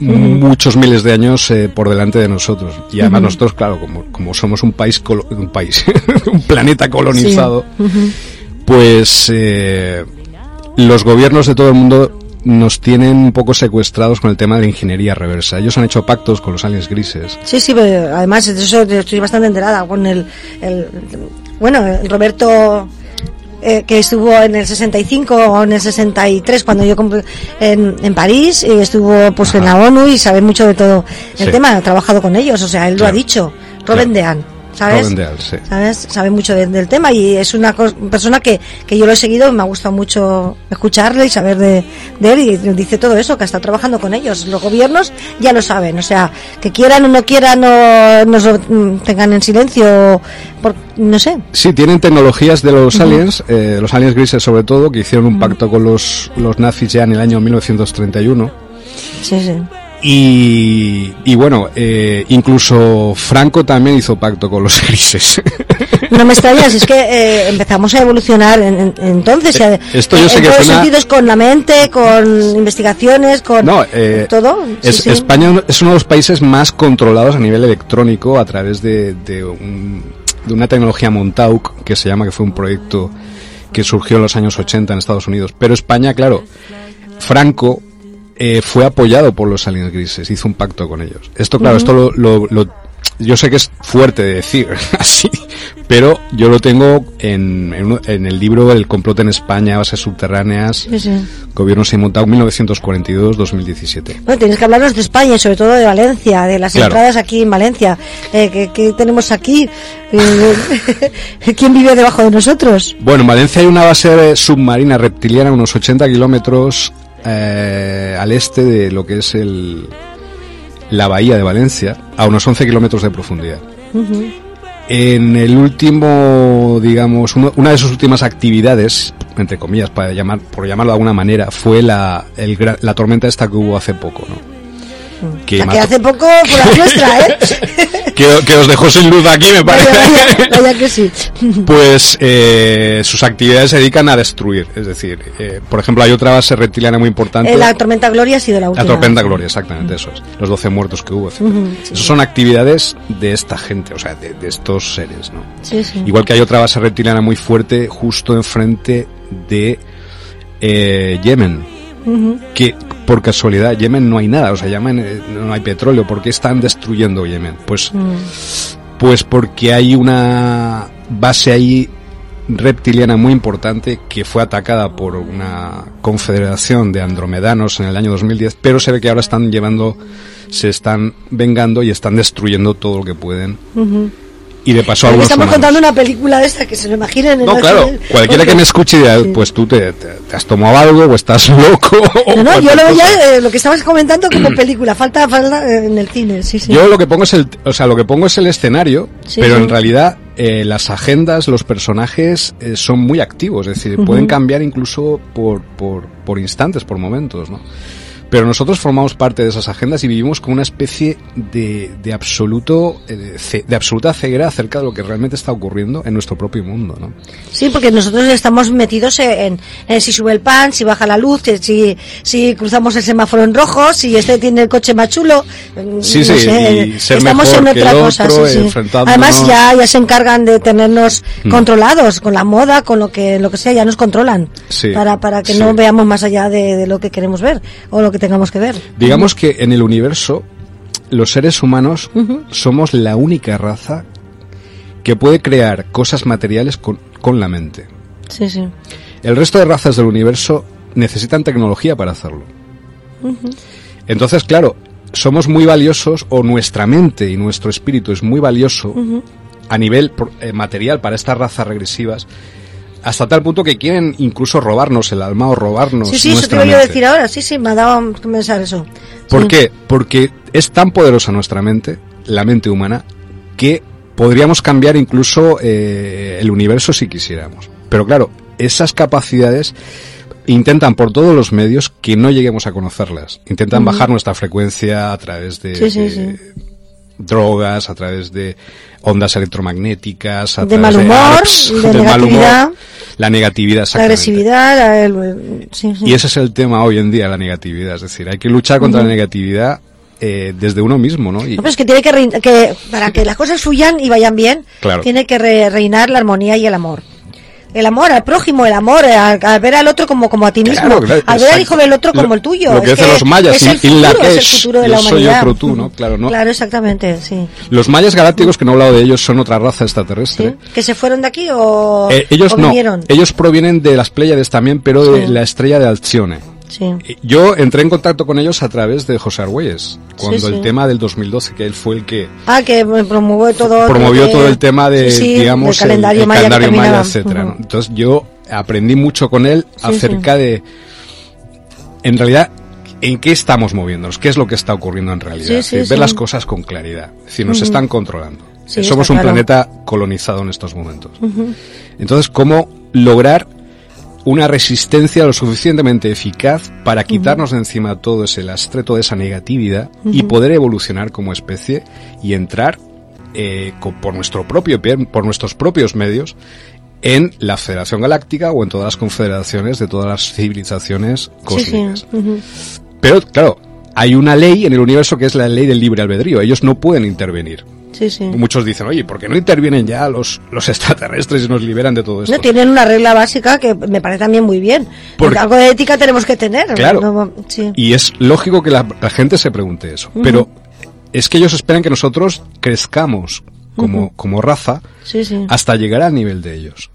muchos miles de años eh, por delante de nosotros. Y además nosotros, claro, como, como somos un país, un país, un planeta colonizado, pues los gobiernos de todo el mundo nos tienen un poco secuestrados con el tema de la ingeniería reversa. Ellos han hecho pactos con los aliens grises. Sí, sí, pero además de eso estoy bastante enterada con el, el bueno, el Roberto eh, que estuvo en el 65 o en el 63 cuando yo en, en París y estuvo pues en la ONU y sabe mucho de todo el Sí. tema, ha trabajado con ellos, o sea, él lo ha dicho. Robin Claro. Dean, ¿sabes? Sí. ¿sabes? Sabe mucho de- del tema y es una persona que, que yo lo he seguido, me ha gustado mucho escucharle y saber de, de él y dice todo eso, que está trabajando con ellos. Los gobiernos ya lo saben, o sea, que quieran o no quieran o nos lo mm, tengan en silencio, por, no sé. Sí, tienen tecnologías de los aliens, eh, los aliens grises sobre todo, que hicieron un pacto con los, los nazis ya en el año 1931. Sí, sí. Y, y bueno, eh, incluso Franco también hizo pacto con los grises. No me extrañas, es que eh, empezamos a evolucionar en- en- entonces. Eh, esto yo sé que suena- sentidos, con la mente, con investigaciones, con No, todo. Sí, es- sí. España es uno de los países más controlados a nivel electrónico a través de, de, un- de una tecnología Montauk que se llama, que fue un proyecto que surgió en los años 80 en Estados Unidos. Pero España, claro, Franco eh, fue apoyado por los aliens grises, hizo un pacto con ellos. Esto, claro, esto lo, lo- lo- yo sé que es fuerte de decir así, pero yo lo tengo en, en, el libro El complot en España, bases subterráneas, Sí, sí. gobierno sin Montauk 1942-2017. Bueno, tienes que hablarnos de España y sobre todo de Valencia, de las Claro. entradas aquí en Valencia. Eh, ¿qué, qué tenemos aquí? Eh, ¿Quién vive debajo de nosotros? Bueno, en Valencia hay una base submarina reptiliana a unos 80 kilómetros eh, al este de lo que es el, la bahía de Valencia, a unos 11 kilómetros de profundidad. En el último, digamos, uno- una de sus últimas actividades, entre comillas, para llamar, por llamarlo de alguna manera, fue la, el la tormenta esta que hubo hace poco, ¿no? Que, mató- hace poco fue la nuestra, ¿eh? que, que os dejó sin luz aquí, me parece. Vaya, vaya, vaya que sí. Pues eh, sus actividades se dedican a destruir. Es decir, eh, por ejemplo, hay otra base reptiliana muy importante. Eh, la tormenta Gloria ha sido la última. La Tormenta Gloria, exactamente, eso es. Los 12 muertos que hubo, sí. Esas son actividades de esta gente, o sea, de, de estos seres, ¿no? Sí, sí. Igual que hay otra base reptiliana muy fuerte justo enfrente de eh, Yemen, que por casualidad, Yemen no hay nada, o sea, Yemen eh, no hay petróleo, ¿por qué están destruyendo Yemen? Pues, Mm. pues porque hay una base ahí reptiliana muy importante que fue atacada por una confederación de andromedanos en el año 2010, pero se ve que ahora están llevando, se están vengando y están destruyendo todo lo que pueden. Y de paso algunos Estamos humanos. contando una película de esta que se lo imaginen. en No, la- claro, cualquiera que me escuche dirá, pues tú te, te- te has tomado algo o estás loco. o No, no, yo lo veía eh, lo que estabas comentando como película, falta, falta eh, en el cine, sí, sí. Yo lo que pongo es el, o sea, lo que pongo es el escenario, Sí, pero sí. en realidad eh, las agendas, los personajes eh, son muy activos, es decir, Ujú. pueden cambiar incluso por, por, por instantes, por momentos, ¿no? Pero nosotros formamos parte de esas agendas y vivimos con una especie de, de absoluto, eh, de, absoluta ceguera acerca de lo que realmente está ocurriendo en nuestro propio mundo, ¿no? Sí, porque nosotros estamos metidos en, en si sube el pan, si baja la luz, que si, si cruzamos el semáforo en rojo, si este tiene el coche más chulo. mm, Sí, no sí, sé, y ser estamos mejor en que otra el cosa. otro, sí, sí. Además ya, ya se encargan de tenernos Mm. controlados con la moda, con lo que, lo que sea, ya nos controlan. Sí, para, para que no veamos más allá de, de lo que queremos ver o lo que tengamos que ver. Digamos que en el universo, los seres humanos somos la única raza que puede crear cosas materiales con, con la mente. Sí, sí. El resto de razas del universo necesitan tecnología para hacerlo. Entonces, claro, somos muy valiosos, o nuestra mente y nuestro espíritu es muy valioso a nivel eh, material para estas razas regresivas, hasta tal punto que quieren incluso robarnos el alma o robarnos Sí, sí, eso te yo a decir ahora. Sí, sí, me ha dado a pensar eso. ¿Por Sí. qué? Porque es tan poderosa nuestra mente, la mente humana, que podríamos cambiar incluso eh, el universo si quisiéramos. Pero claro, esas capacidades intentan por todos los medios que no lleguemos a conocerlas. Intentan bajar nuestra frecuencia a través de, Sí, sí, de sí. drogas, a través de ondas electromagnéticas, a De mal humor, de del mal humor, negatividad. la negatividad, La agresividad, la- el- sí, sí. Y ese es el tema hoy en día, la negatividad. Es decir, hay que luchar contra la negatividad eh, desde uno mismo, ¿no? Y, No, pero es que tiene que, que para que las cosas fluyan y vayan bien, Claro. tiene que re- reinar la armonía y el amor. El amor al prójimo, el amor al, al ver al otro como, como a ti mismo, Claro, claro, al ver al hijo del otro como Lo- el tuyo. lo que Es dicen los mayas, es el in la futuro, es el futuro de yo la soy humanidad. otro tú, ¿no? Claro, ¿no? Claro, exactamente, sí. Los mayas galácticos, que no he hablado de ellos, son otra raza extraterrestre. ¿Sí? ¿Que se fueron de aquí o, Eh, ellos o no, vinieron? ellos provienen de las Pléyades también, pero de Sí. la estrella de Alcione. Sí. Yo entré en contacto con ellos a través de José Argüelles, cuando Sí, sí. el tema del 2012, que él fue el que Ah, que promovió todo. promovió de- todo el tema de, digamos, del calendario el, maya, calendario etcétera. Entonces yo aprendí mucho con él acerca de, en realidad, en qué estamos moviéndonos, qué es lo que está ocurriendo en realidad. Sí, sí, ver sí. las cosas con claridad. Es decir, nos están controlando. Somos un claro. planeta colonizado en estos momentos. Entonces, ¿cómo lograr una resistencia lo suficientemente eficaz para quitarnos de encima todo ese lastre, toda esa negatividad y poder evolucionar como especie y entrar eh, por nuestro propio pie, por nuestros propios medios en la Federación Galáctica o en todas las confederaciones de todas las civilizaciones Sí, cósmicas. Pero claro, hay una ley en el universo que es la ley del libre albedrío. Ellos no pueden intervenir. Sí, sí. Muchos dicen, oye, ¿por qué no intervienen ya los, los extraterrestres y nos liberan de todo esto? No, tienen una regla básica que me parece también muy bien. Porque algo de ética tenemos que tener. Claro. No, sí. Y es lógico que la, la gente se pregunte eso. Pero es que ellos esperan que nosotros crezcamos como, como raza Sí, sí. hasta llegar al nivel de ellos.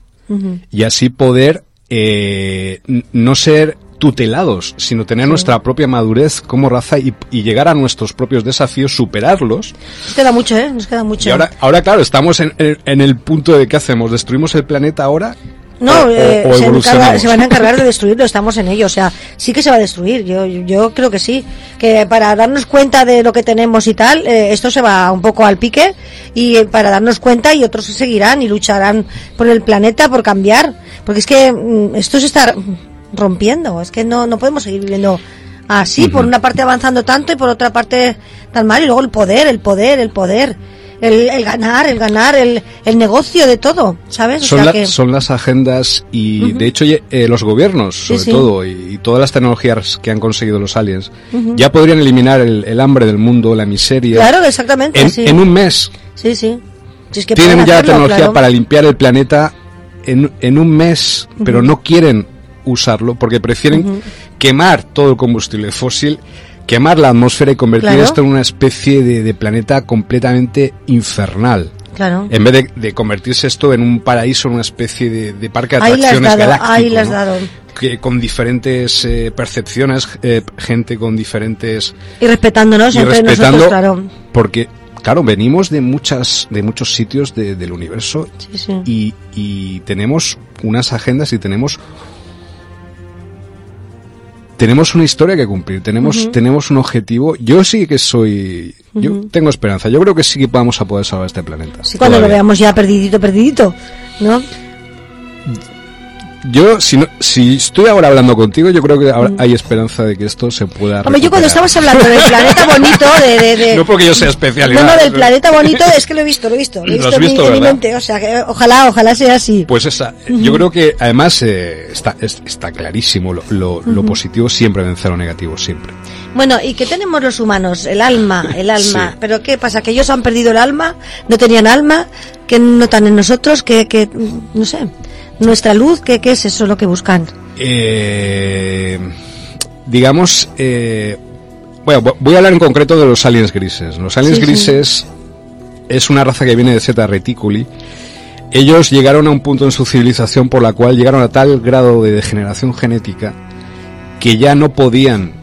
Y así poder eh, no ser tutelados, sino tener nuestra propia madurez como raza y, y llegar a nuestros propios desafíos, superarlos. Nos queda mucho, ¿eh? Nos queda mucho. Y ahora, ahora claro, estamos en, el punto de qué hacemos, ¿destruimos el planeta ahora? No, o- eh, o se, encarga- evolucionamos? se van a encargar de destruirlo, estamos en ello, o sea, sí que se va a destruir, yo, yo creo que sí, que para darnos cuenta de lo que tenemos y tal, eh, esto se va un poco al pique y eh, para darnos cuenta y otros seguirán y lucharán por el planeta, por cambiar, porque es que mm, esto se está rompiendo, es que no, no podemos seguir viviendo así, por una parte avanzando tanto y por otra parte tan mal, y luego el poder, el poder, el poder. El, el ganar, el ganar, el, el negocio de todo, ¿sabes? O son, sea la- que- son las agendas y de hecho eh, los gobiernos sobre sí. todo y, y todas las tecnologías que han conseguido los aliens ya podrían eliminar el, el hambre del mundo, la miseria Claro, exactamente. en, sí. en un mes. Sí, sí. Si es que Tienen ya hacerlo, tecnología claro. para limpiar el planeta en, en un mes, pero no quieren usarlo porque prefieren quemar todo el combustible fósil, quemar la atmósfera y convertir Claro. esto en una especie de, de planeta completamente infernal. Claro. En vez de, de convertirse esto en un paraíso, en una especie de, de parque de Ahí atracciones dado, ahí has ¿no? dado. que con diferentes eh, percepciones, eh, gente con diferentes Y respetándonos y entre respetando, nosotros, claro. porque claro venimos de muchas de muchos sitios de- del universo Sí, sí. y, y tenemos unas agendas y tenemos tenemos una historia que cumplir, tenemos tenemos un objetivo. Yo sí que soy yo tengo esperanza. Yo creo que sí que vamos a poder salvar este planeta. Sí, cuando lo veamos ya perdidito, perdidito, ¿no? Yo si no, si estoy ahora hablando contigo, yo creo que ahora hay esperanza de que esto se pueda Hombre, yo cuando estabas hablando del planeta bonito, de... de, de- No porque yo sea especial. ni no, del planeta bonito, es que lo he visto, lo he visto. Lo he visto, en mi- visto, en mi ¿verdad? mente, o sea, que ojalá, ojalá sea así. Pues esa, yo creo que además eh, está, es- está clarísimo, lo, lo, lo positivo siempre vence a lo negativo, siempre. Bueno, ¿y qué tenemos los humanos? El alma, el alma. Sí. ¿Pero qué pasa? ¿Que ellos han perdido el alma? ¿No tenían alma? ¿Que notan en nosotros? ¿Que, que no sé, nuestra luz? ¿Qué, qué es eso lo que buscan? Eh, digamos, eh, bueno, vo- voy a hablar en concreto de los aliens grises. Los aliens Sí, sí. grises es una raza que viene de Zeta Reticuli. Ellos llegaron a un punto en su civilización por la cual llegaron a tal grado de degeneración genética que ya no podían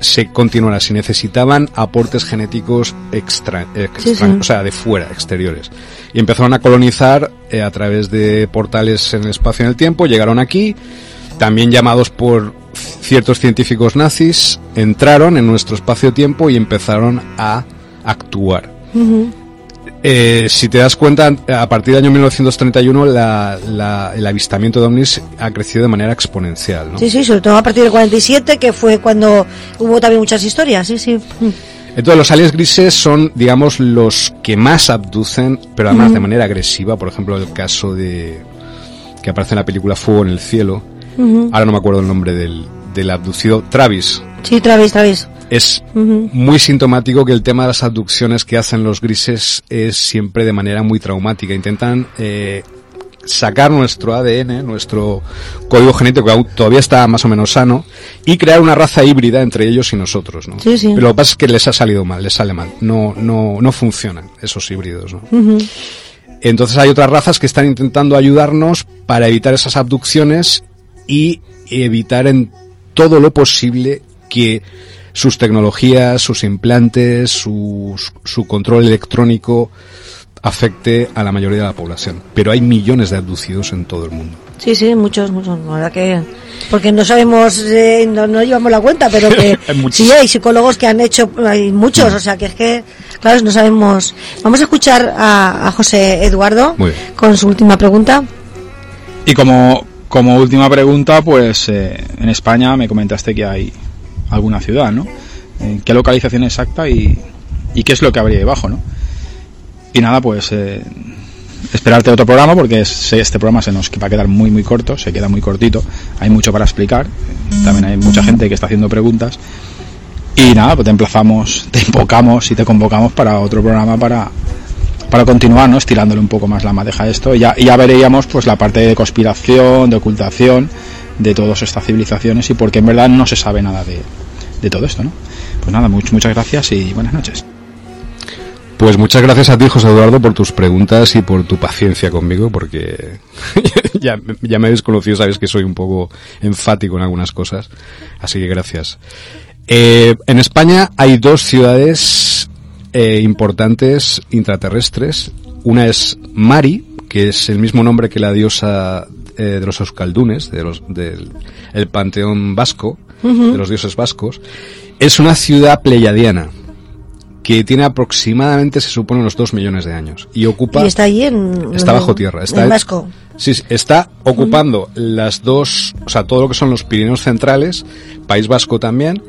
se continuar así, necesitaban aportes genéticos extra, Sí, extra- sí. o sea, de fuera, exteriores. Y empezaron a colonizar eh, a través de portales en el espacio y en el tiempo, llegaron aquí, también llamados por ciertos científicos nazis, entraron en nuestro espacio-tiempo y empezaron a actuar. Eh, si te das cuenta, a partir del año 1931 la- la- el avistamiento de ovnis ha crecido de manera exponencial. ¿no? Sí, sí, sobre todo a partir del 47, que fue cuando hubo también muchas historias, sí, sí. Entonces los aliens grises son, digamos, los que más abducen, pero además de manera agresiva. Por ejemplo, el caso de que aparece en la película Fuego en el cielo. Ahora no me acuerdo el nombre del, del abducido. Travis. Sí, Travis, Travis. Es muy sintomático que el tema de las abducciones que hacen los grises es siempre de manera muy traumática. Intentan eh, sacar nuestro ADN, nuestro código genético que aún todavía está más o menos sano, y crear una raza híbrida entre ellos y nosotros, ¿no? Sí, sí. Pero lo que pasa es que les ha salido mal, les sale mal. No, no, no funcionan esos híbridos, ¿no? Entonces hay otras razas que están intentando ayudarnos para evitar esas abducciones y evitar en todo lo posible que sus tecnologías, sus implantes, sus- su control electrónico afecte a la mayoría de la población. Pero hay millones de abducidos en todo el mundo. Sí, sí, muchos, muchos. La verdad que. Porque no sabemos, eh, no, no llevamos la cuenta, pero que. Hay sí, hay psicólogos que han hecho, hay muchos, o sea que es que, claro, no sabemos. Vamos a escuchar a, a José Eduardo Muy bien. con su última pregunta. Y como, como última pregunta, pues eh, en España me comentaste que hay alguna ciudad, ¿no? Eh, ¿Qué localización exacta y, y qué es lo que habría debajo, ¿no? Y nada, pues eh, esperarte otro programa porque es- este programa se nos va a quedar muy muy corto, se queda muy cortito, hay mucho para explicar, también hay mucha gente que está haciendo preguntas y nada, pues te emplazamos, te invocamos y te convocamos para otro programa para, para continuar, ¿no? Estirándole un poco más la madeja a esto. Y ya, ya veríamos pues la parte de conspiración, de ocultación de todas estas civilizaciones y porque en verdad no se sabe nada de, de todo esto, ¿no? Pues nada, much- muchas gracias y buenas noches. Pues muchas gracias a ti, José Eduardo, por tus preguntas y por tu paciencia conmigo, porque ya, ya me habéis conocido, sabes que soy un poco enfático en algunas cosas, así que gracias. Eh, en España hay dos ciudades eh, importantes intraterrestres. Una es Mari, que es el mismo nombre que la diosa eh, de los euskaldunes, de los, del el panteón vasco, de los dioses vascos. Es una ciudad pleyadiana que tiene aproximadamente, se supone, unos dos millones de años. Y ocupa... Y está allí en. Está bajo tierra. Está en Vasco. Sí, está ocupando las dos, o sea, todo lo que son los Pirineos centrales, País Vasco también,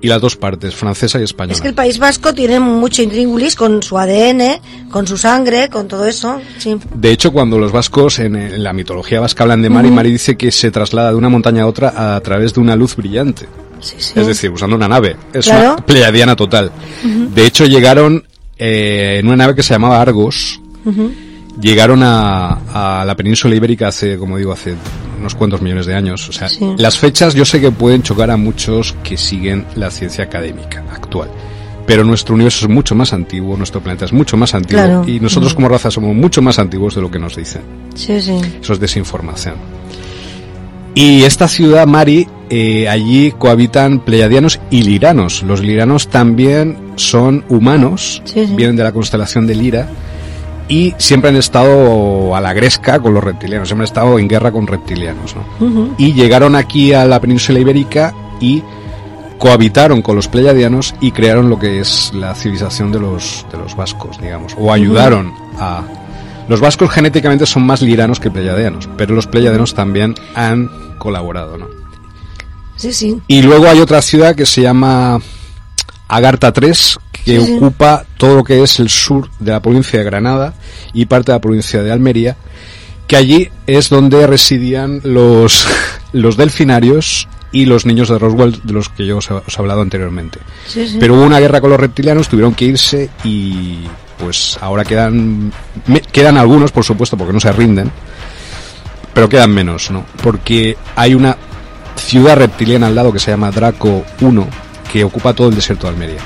y las dos partes, francesa y española. Es que el País Vasco tiene mucho intríngulis con su ADN, con su sangre, con todo eso. Sí. De hecho, cuando los vascos en, en la mitología vasca hablan de Mari, Mari dice que se traslada de una montaña a otra a través de una luz brillante. Sí, sí. Es decir, usando una nave. Es Claro. una pleiadiana total. De hecho, llegaron eh, en una nave que se llamaba Argos. Llegaron a, a la península ibérica hace, como digo, hace unos cuantos millones de años. O sea, Sí. las fechas yo sé que pueden chocar a muchos que siguen la ciencia académica actual. Pero nuestro universo es mucho más antiguo, nuestro planeta es mucho más antiguo Claro. y nosotros como raza somos mucho más antiguos de lo que nos dicen. Sí, sí. Eso es desinformación. Y esta ciudad, Mari, eh, allí cohabitan pleiadianos y liranos. Los liranos también son humanos, Sí, sí. vienen de la constelación de Lira y siempre han estado a la gresca con los reptilianos, siempre han estado en guerra con reptilianos. ¿no? Y llegaron aquí a la península ibérica y cohabitaron con los pleiadianos y crearon lo que es la civilización de los, de los vascos, digamos, o ayudaron a... Los vascos genéticamente son más liranos que pleiadianos, pero los pleiadianos también han colaborado, ¿no? Sí, sí. Y luego hay otra ciudad que se llama Agartha III, que Sí, sí. ocupa todo lo que es el sur de la provincia de Granada y parte de la provincia de Almería, que allí es donde residían los, los delfinarios y los niños de Roswell, de los que yo os he, os he hablado anteriormente. Sí, sí. Pero hubo una guerra con los reptilianos, tuvieron que irse y pues ahora quedan me- quedan algunos, por supuesto, porque no se rinden, pero quedan menos, ¿no? Porque hay una ciudad reptiliana al lado que se llama Draco 1 que ocupa todo el desierto de Almería.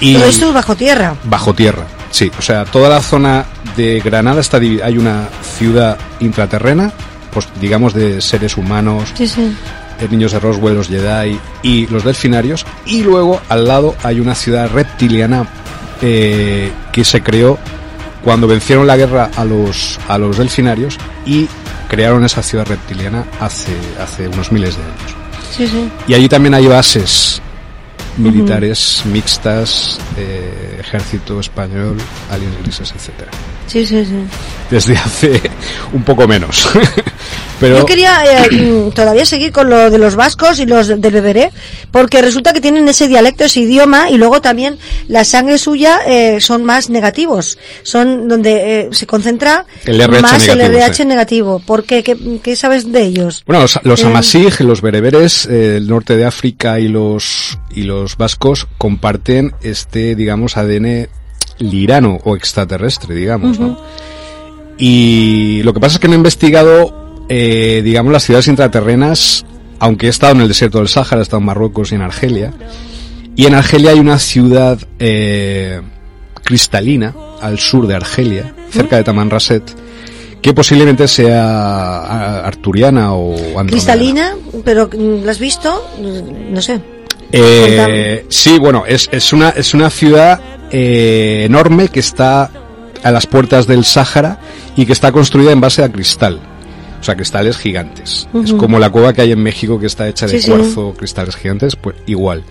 Y Todo esto es bajo tierra. bajo tierra, sí, o sea, toda la zona de Granada está divi- hay una ciudad intraterrena, pues digamos de seres humanos, Sí, sí. eh, niños de Roswell, los Jedi y los delfinarios. Y luego al lado hay una ciudad reptiliana eh, que se creó cuando vencieron la guerra a los, a los delfinarios y crearon esa ciudad reptiliana hace, hace unos miles de años. Sí, sí. Y allí también hay bases militares mixtas, eh, ejército español, aliens grises, etcétera. Sí, sí, sí. Desde hace un poco menos. Pero Yo quería eh, mm, todavía seguir con lo de los vascos y los del beberé, porque resulta que tienen ese dialecto, ese idioma, y luego también la sangre suya eh, son más negativos. Son donde eh, se concentra El RH más el RH negativo. ¿Por qué? ¿Qué, qué sabes de ellos? Bueno, los, los los bereberes del norte de África y los y los vascos comparten este, digamos, ADN lirano o extraterrestre, digamos, ¿no? Y lo que pasa es que no he investigado, eh, digamos, las ciudades intraterrenas, aunque he estado en el desierto del Sáhara, he estado en Marruecos y en Argelia. Y en Argelia hay una ciudad eh, cristalina al sur de Argelia, cerca de Tamanrasset, que posiblemente sea arturiana o andromedana. Cristalina, pero mm, ¿la has visto? No sé. Eh, sí, bueno, es, es una es una ciudad eh, enorme que está a las puertas del Sáhara y que está construida en base a cristal. O sea, cristales gigantes. Es como la cueva que hay en México que está hecha de Sí, sí. cuarzo, cristales gigantes, pues igual.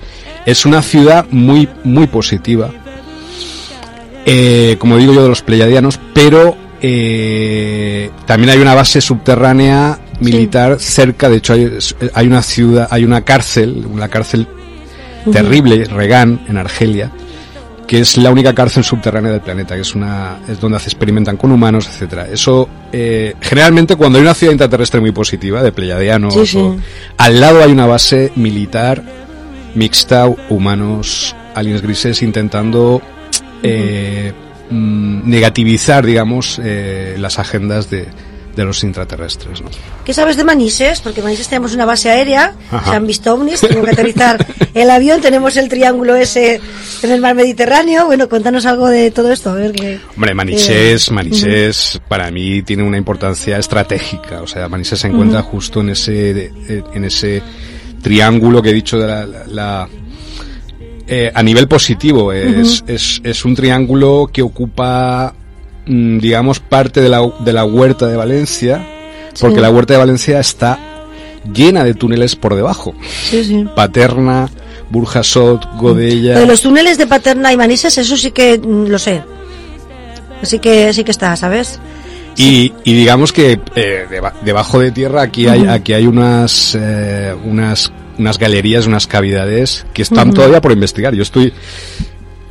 Es una ciudad muy, muy positiva. Eh, como digo yo, de los pleyadianos, pero eh, también hay una base subterránea militar cerca. De hecho, hay, hay una ciudad, hay una cárcel, una cárcel terrible, Regan, en Argelia, que es la única cárcel subterránea del planeta, que es una es donde se experimentan con humanos, etcétera. Eso eh, generalmente cuando hay una ciudad intraterrestre muy positiva de pleyadianos, Sí, sí. o- al lado hay una base militar mixta, humanos, aliens grises intentando eh, mm, negativizar, digamos, eh, las agendas de, de los intraterrestres. ¿no? ¿Qué sabes de Manises? Porque en Manises tenemos una base aérea, Ajá. se han visto ovnis, tenemos que aterrizar el avión, tenemos el triángulo ese en el mar Mediterráneo. Bueno, cuéntanos algo de todo esto, a ver qué. Hombre, Manises, Eh, Manises para mí tiene una importancia estratégica. O sea, Manises se encuentra justo en ese, de- en ese triángulo que he dicho de la, la- la- eh, a nivel positivo. Es, es, es un triángulo que ocupa, digamos, parte de la, de la huerta de Valencia, porque la huerta de Valencia está llena de túneles por debajo. Sí, sí. Paterna, Burjasot, Godella. De los túneles de Paterna y Manises, eso sí que mm, lo sé. Así que sí que está, ¿sabes? Y, y digamos que eh, deba- debajo de tierra aquí hay aquí hay unas eh, unas unas galerías, unas cavidades que están todavía por investigar. Yo estoy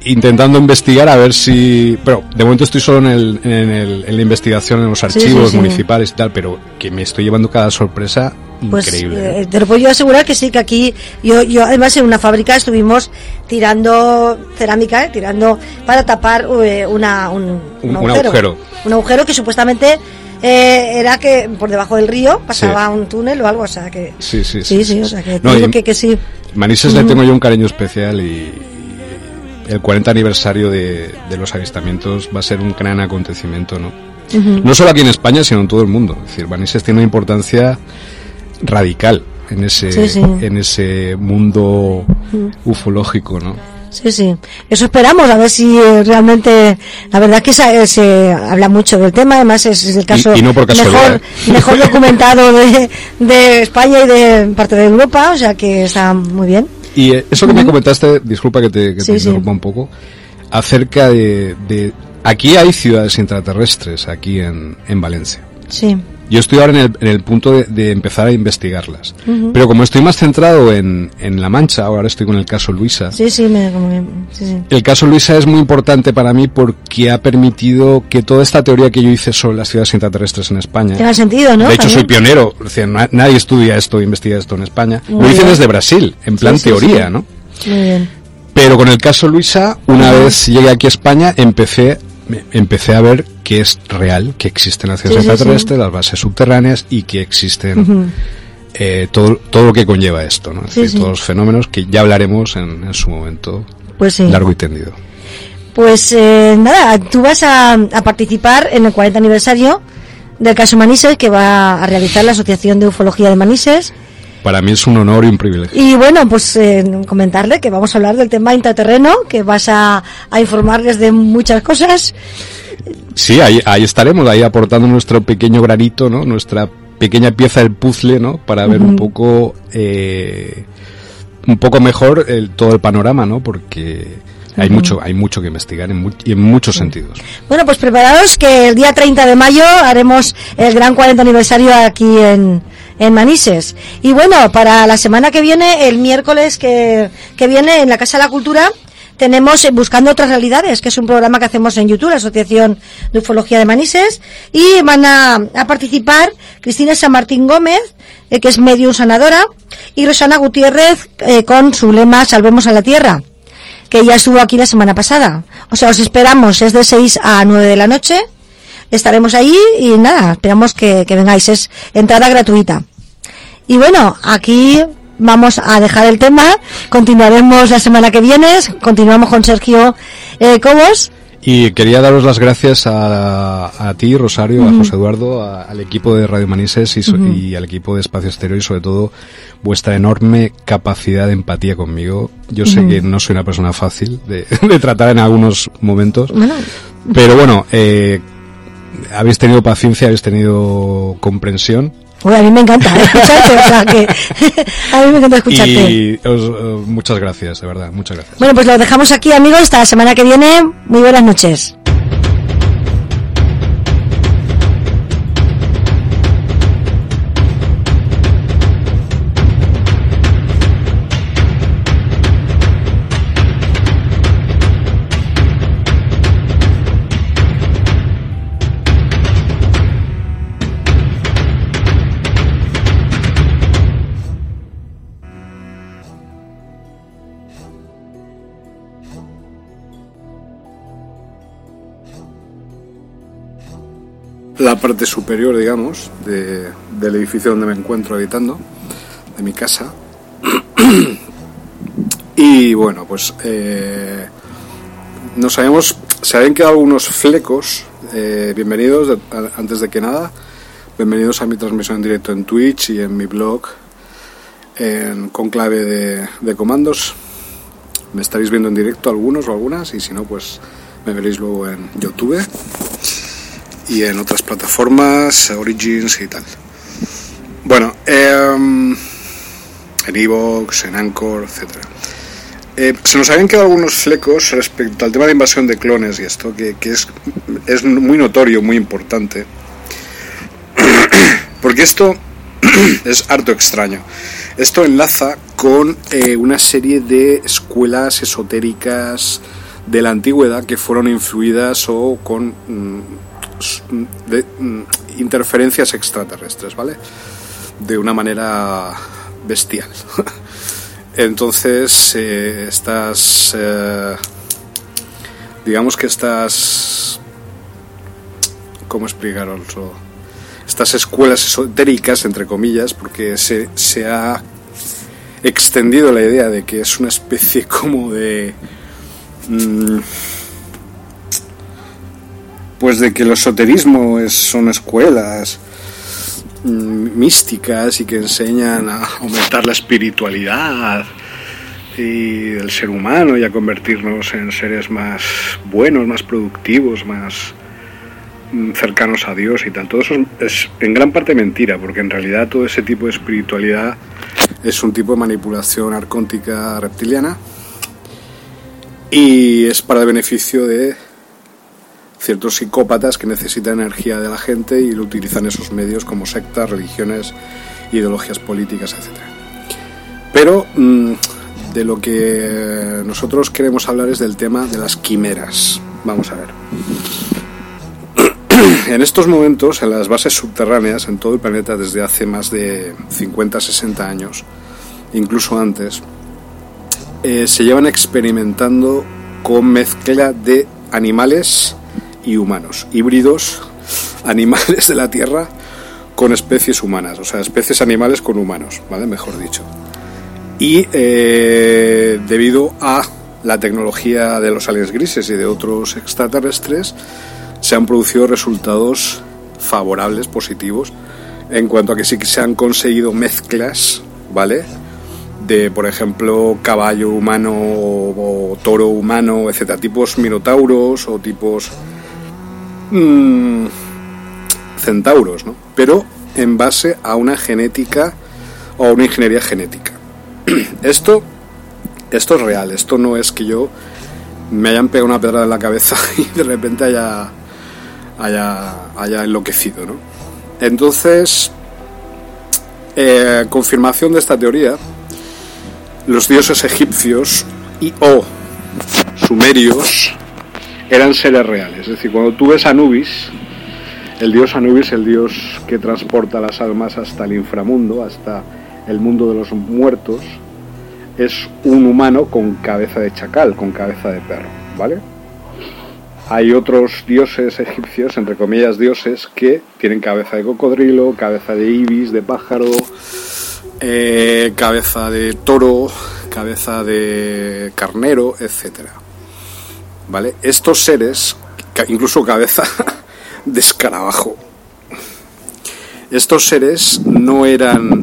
intentando investigar a ver si, pero de momento estoy solo en, el, en, el- en la investigación en los archivos sí, sí. municipales y tal, pero que me estoy llevando cada sorpresa Pues increíble. eh, te lo puedo yo asegurar que sí, que aquí, yo, yo además en una fábrica estuvimos tirando cerámica, eh, tirando para tapar eh, una, un, Un- un agujero. Un agujero que supuestamente eh, era que por debajo del río pasaba un túnel o algo, o sea que... Sí, sí, sí, sí, o sea que, No, digo que, que sí. Manises le tengo yo un cariño especial y el 40 aniversario de, de los avistamientos va a ser un gran acontecimiento, ¿no? No solo aquí en España, sino en todo el mundo. Es decir, tiene una importancia radical en ese, Sí, sí. en ese mundo ufológico, ¿no? Sí, sí. Eso esperamos, a ver si eh, realmente. La verdad es que se, se habla mucho del tema, además es, es el caso Y- y no mejor, ¿eh? mejor documentado de, de España y de parte de Europa, o sea que está muy bien. Y eh, eso que me comentaste, disculpa que te, que te Sí, sí. interrumpa un poco, acerca de, de- Aquí hay ciudades intraterrestres, aquí en, en Valencia. Sí. Yo estoy ahora en el, en el punto de, de empezar a investigarlas. Pero como estoy más centrado en, en La Mancha, ahora estoy con el caso Luisa. Sí, sí, me, como que- sí, sí. El caso Luisa es muy importante para mí porque ha permitido que toda esta teoría que yo hice sobre las ciudades intraterrestres en España. Tiene sentido, ¿no? De hecho, soy pionero. Nadie estudia esto, investiga esto en España. Muy Lo hice bien. desde Brasil, en plan Sí, teoría. ¿no? Muy bien. Pero con el caso Luisa, una vez llegué aquí a España, empecé, me- empecé a ver que es real, que existen las ciudades Sí, sí, extraterrestres, las bases subterráneas y que existen Ujú. eh, todo, todo lo que conlleva esto, ¿no? Es Sí, decir, sí. todos los fenómenos que ya hablaremos en, en su momento Pues sí. largo y tendido. Pues eh, nada, tú vas a, a participar en el 40 aniversario del caso Manises que va a realizar la Asociación de Ufología de Manises. Para mí es un honor y un privilegio. Y bueno, pues eh, comentarle que vamos a hablar del tema intraterreno, que vas a, a informarles de muchas cosas. Sí, ahí, ahí estaremos, ahí aportando nuestro pequeño granito, ¿no? Nuestra pequeña pieza del puzzle, ¿no? Para ver un poco, eh, un poco mejor el, todo el panorama, ¿no? Porque hay mucho, hay mucho que investigar en, mu- y en muchos sentidos. Bueno, pues preparados que el día 30 de mayo haremos el gran 40 aniversario aquí en, en Manises. Y bueno, para la semana que viene, el miércoles que, que viene en la Casa de la Cultura, tenemos eh, Buscando otras realidades, que es un programa que hacemos en YouTube, la Asociación de Ufología de Manises, y van a, participar Cristina San Martín Gómez, eh, que es medium sanadora, y Rosana Gutiérrez eh, con su lema Salvemos a la Tierra que ya estuvo aquí la semana pasada. O sea, os esperamos, es de 6 a 9 de la noche. Estaremos ahí y nada, esperamos que vengáis. Es entrada gratuita. Y bueno, aquí vamos a dejar el tema. Continuaremos la semana que viene. Continuamos con Sergio eh, Cobos. Y quería daros las gracias a, a ti, Rosario, a José Eduardo, a- al equipo de Radio Manises y, so- y al equipo de Espacio Exterior y sobre todo vuestra enorme capacidad de empatía conmigo. Yo sé que no soy una persona fácil de, de tratar en algunos momentos, Bueno, pero bueno, eh, habéis tenido paciencia, habéis tenido comprensión uy, a mí me encanta escucharte, o sea que a mí me encanta escucharte. y os- eh, muchas gracias, de verdad, muchas gracias. Bueno, pues lo dejamos aquí, amigos, hasta la semana que viene. Muy buenas noches. La parte superior, digamos, de- del edificio donde me encuentro habitando, de mi casa. y bueno, pues eh, nos habíamos, se habían quedado algunos flecos. eh, bienvenidos, antes de que nada, bienvenidos a mi transmisión en directo en Twitch y en mi blog en, con clave de, de comandos. Me estaréis viendo en directo algunos o algunas y si no, pues me veréis luego en YouTube y en otras plataformas, Origins y tal. Bueno, em, en Evox, en Anchor, etcétera. Eh, se nos habían quedado algunos flecos respecto al tema de invasión de clones y esto, que, que es, es muy notorio, muy importante. Porque esto es harto extraño. Esto enlaza con eh, una serie de escuelas esotéricas de la antigüedad que fueron influidas o con mm, de, mm, interferencias extraterrestres, ¿vale? De una manera bestial. Entonces, eh, estas. eh, digamos que estas. ¿Cómo explicaroslo? estas escuelas esotéricas, entre comillas, porque se, se ha extendido la idea de que es una especie como de... mm, pues de que el esoterismo es, son escuelas mm, místicas y que enseñan a aumentar la espiritualidad y el ser humano y a convertirnos en seres más buenos, más productivos, más mm, cercanos a Dios y tal. Todo eso es, es en gran parte mentira, porque en realidad todo ese tipo de espiritualidad es un tipo de manipulación arcóntica reptiliana y es para el beneficio de ciertos psicópatas que necesitan energía de la gente y lo utilizan esos medios como sectas, religiones, ideologías políticas, etc. Pero mm, de lo que nosotros queremos hablar es del tema de las quimeras. Vamos a ver. En estos momentos, en las bases subterráneas en todo el planeta desde hace más de 50-60 años, incluso antes, eh, se llevan experimentando con mezcla de animales y humanos, híbridos, animales de la Tierra con especies humanas, o sea, especies animales con humanos, ¿vale? Mejor dicho. Y eh, debido a la tecnología de los aliens grises y de otros extraterrestres, se han producido resultados favorables, positivos, en cuanto a que sí que se han conseguido mezclas, ¿vale? De, por ejemplo, caballo humano o, toro humano, etcétera, tipos minotauros o tipos mm, centauros, ¿no? Pero en base a una genética o una ingeniería genética. esto, esto es real, esto no es que yo me hayan pegado una pedra en la cabeza y de repente haya, haya, haya enloquecido, ¿no? Entonces, eh, confirmación de esta teoría, los dioses egipcios y o sumerios eran seres reales. Es decir, cuando tú ves Anubis, el dios Anubis, el dios que transporta las almas hasta el inframundo, hasta el mundo de los muertos, es un humano con cabeza de chacal, con cabeza de perro, ¿vale? Hay otros dioses egipcios, entre comillas dioses, que tienen cabeza de cocodrilo, cabeza de ibis, de pájaro, eh, cabeza de toro, cabeza de carnero, etcétera. ¿Vale? Estos seres, incluso cabeza de escarabajo, estos seres no eran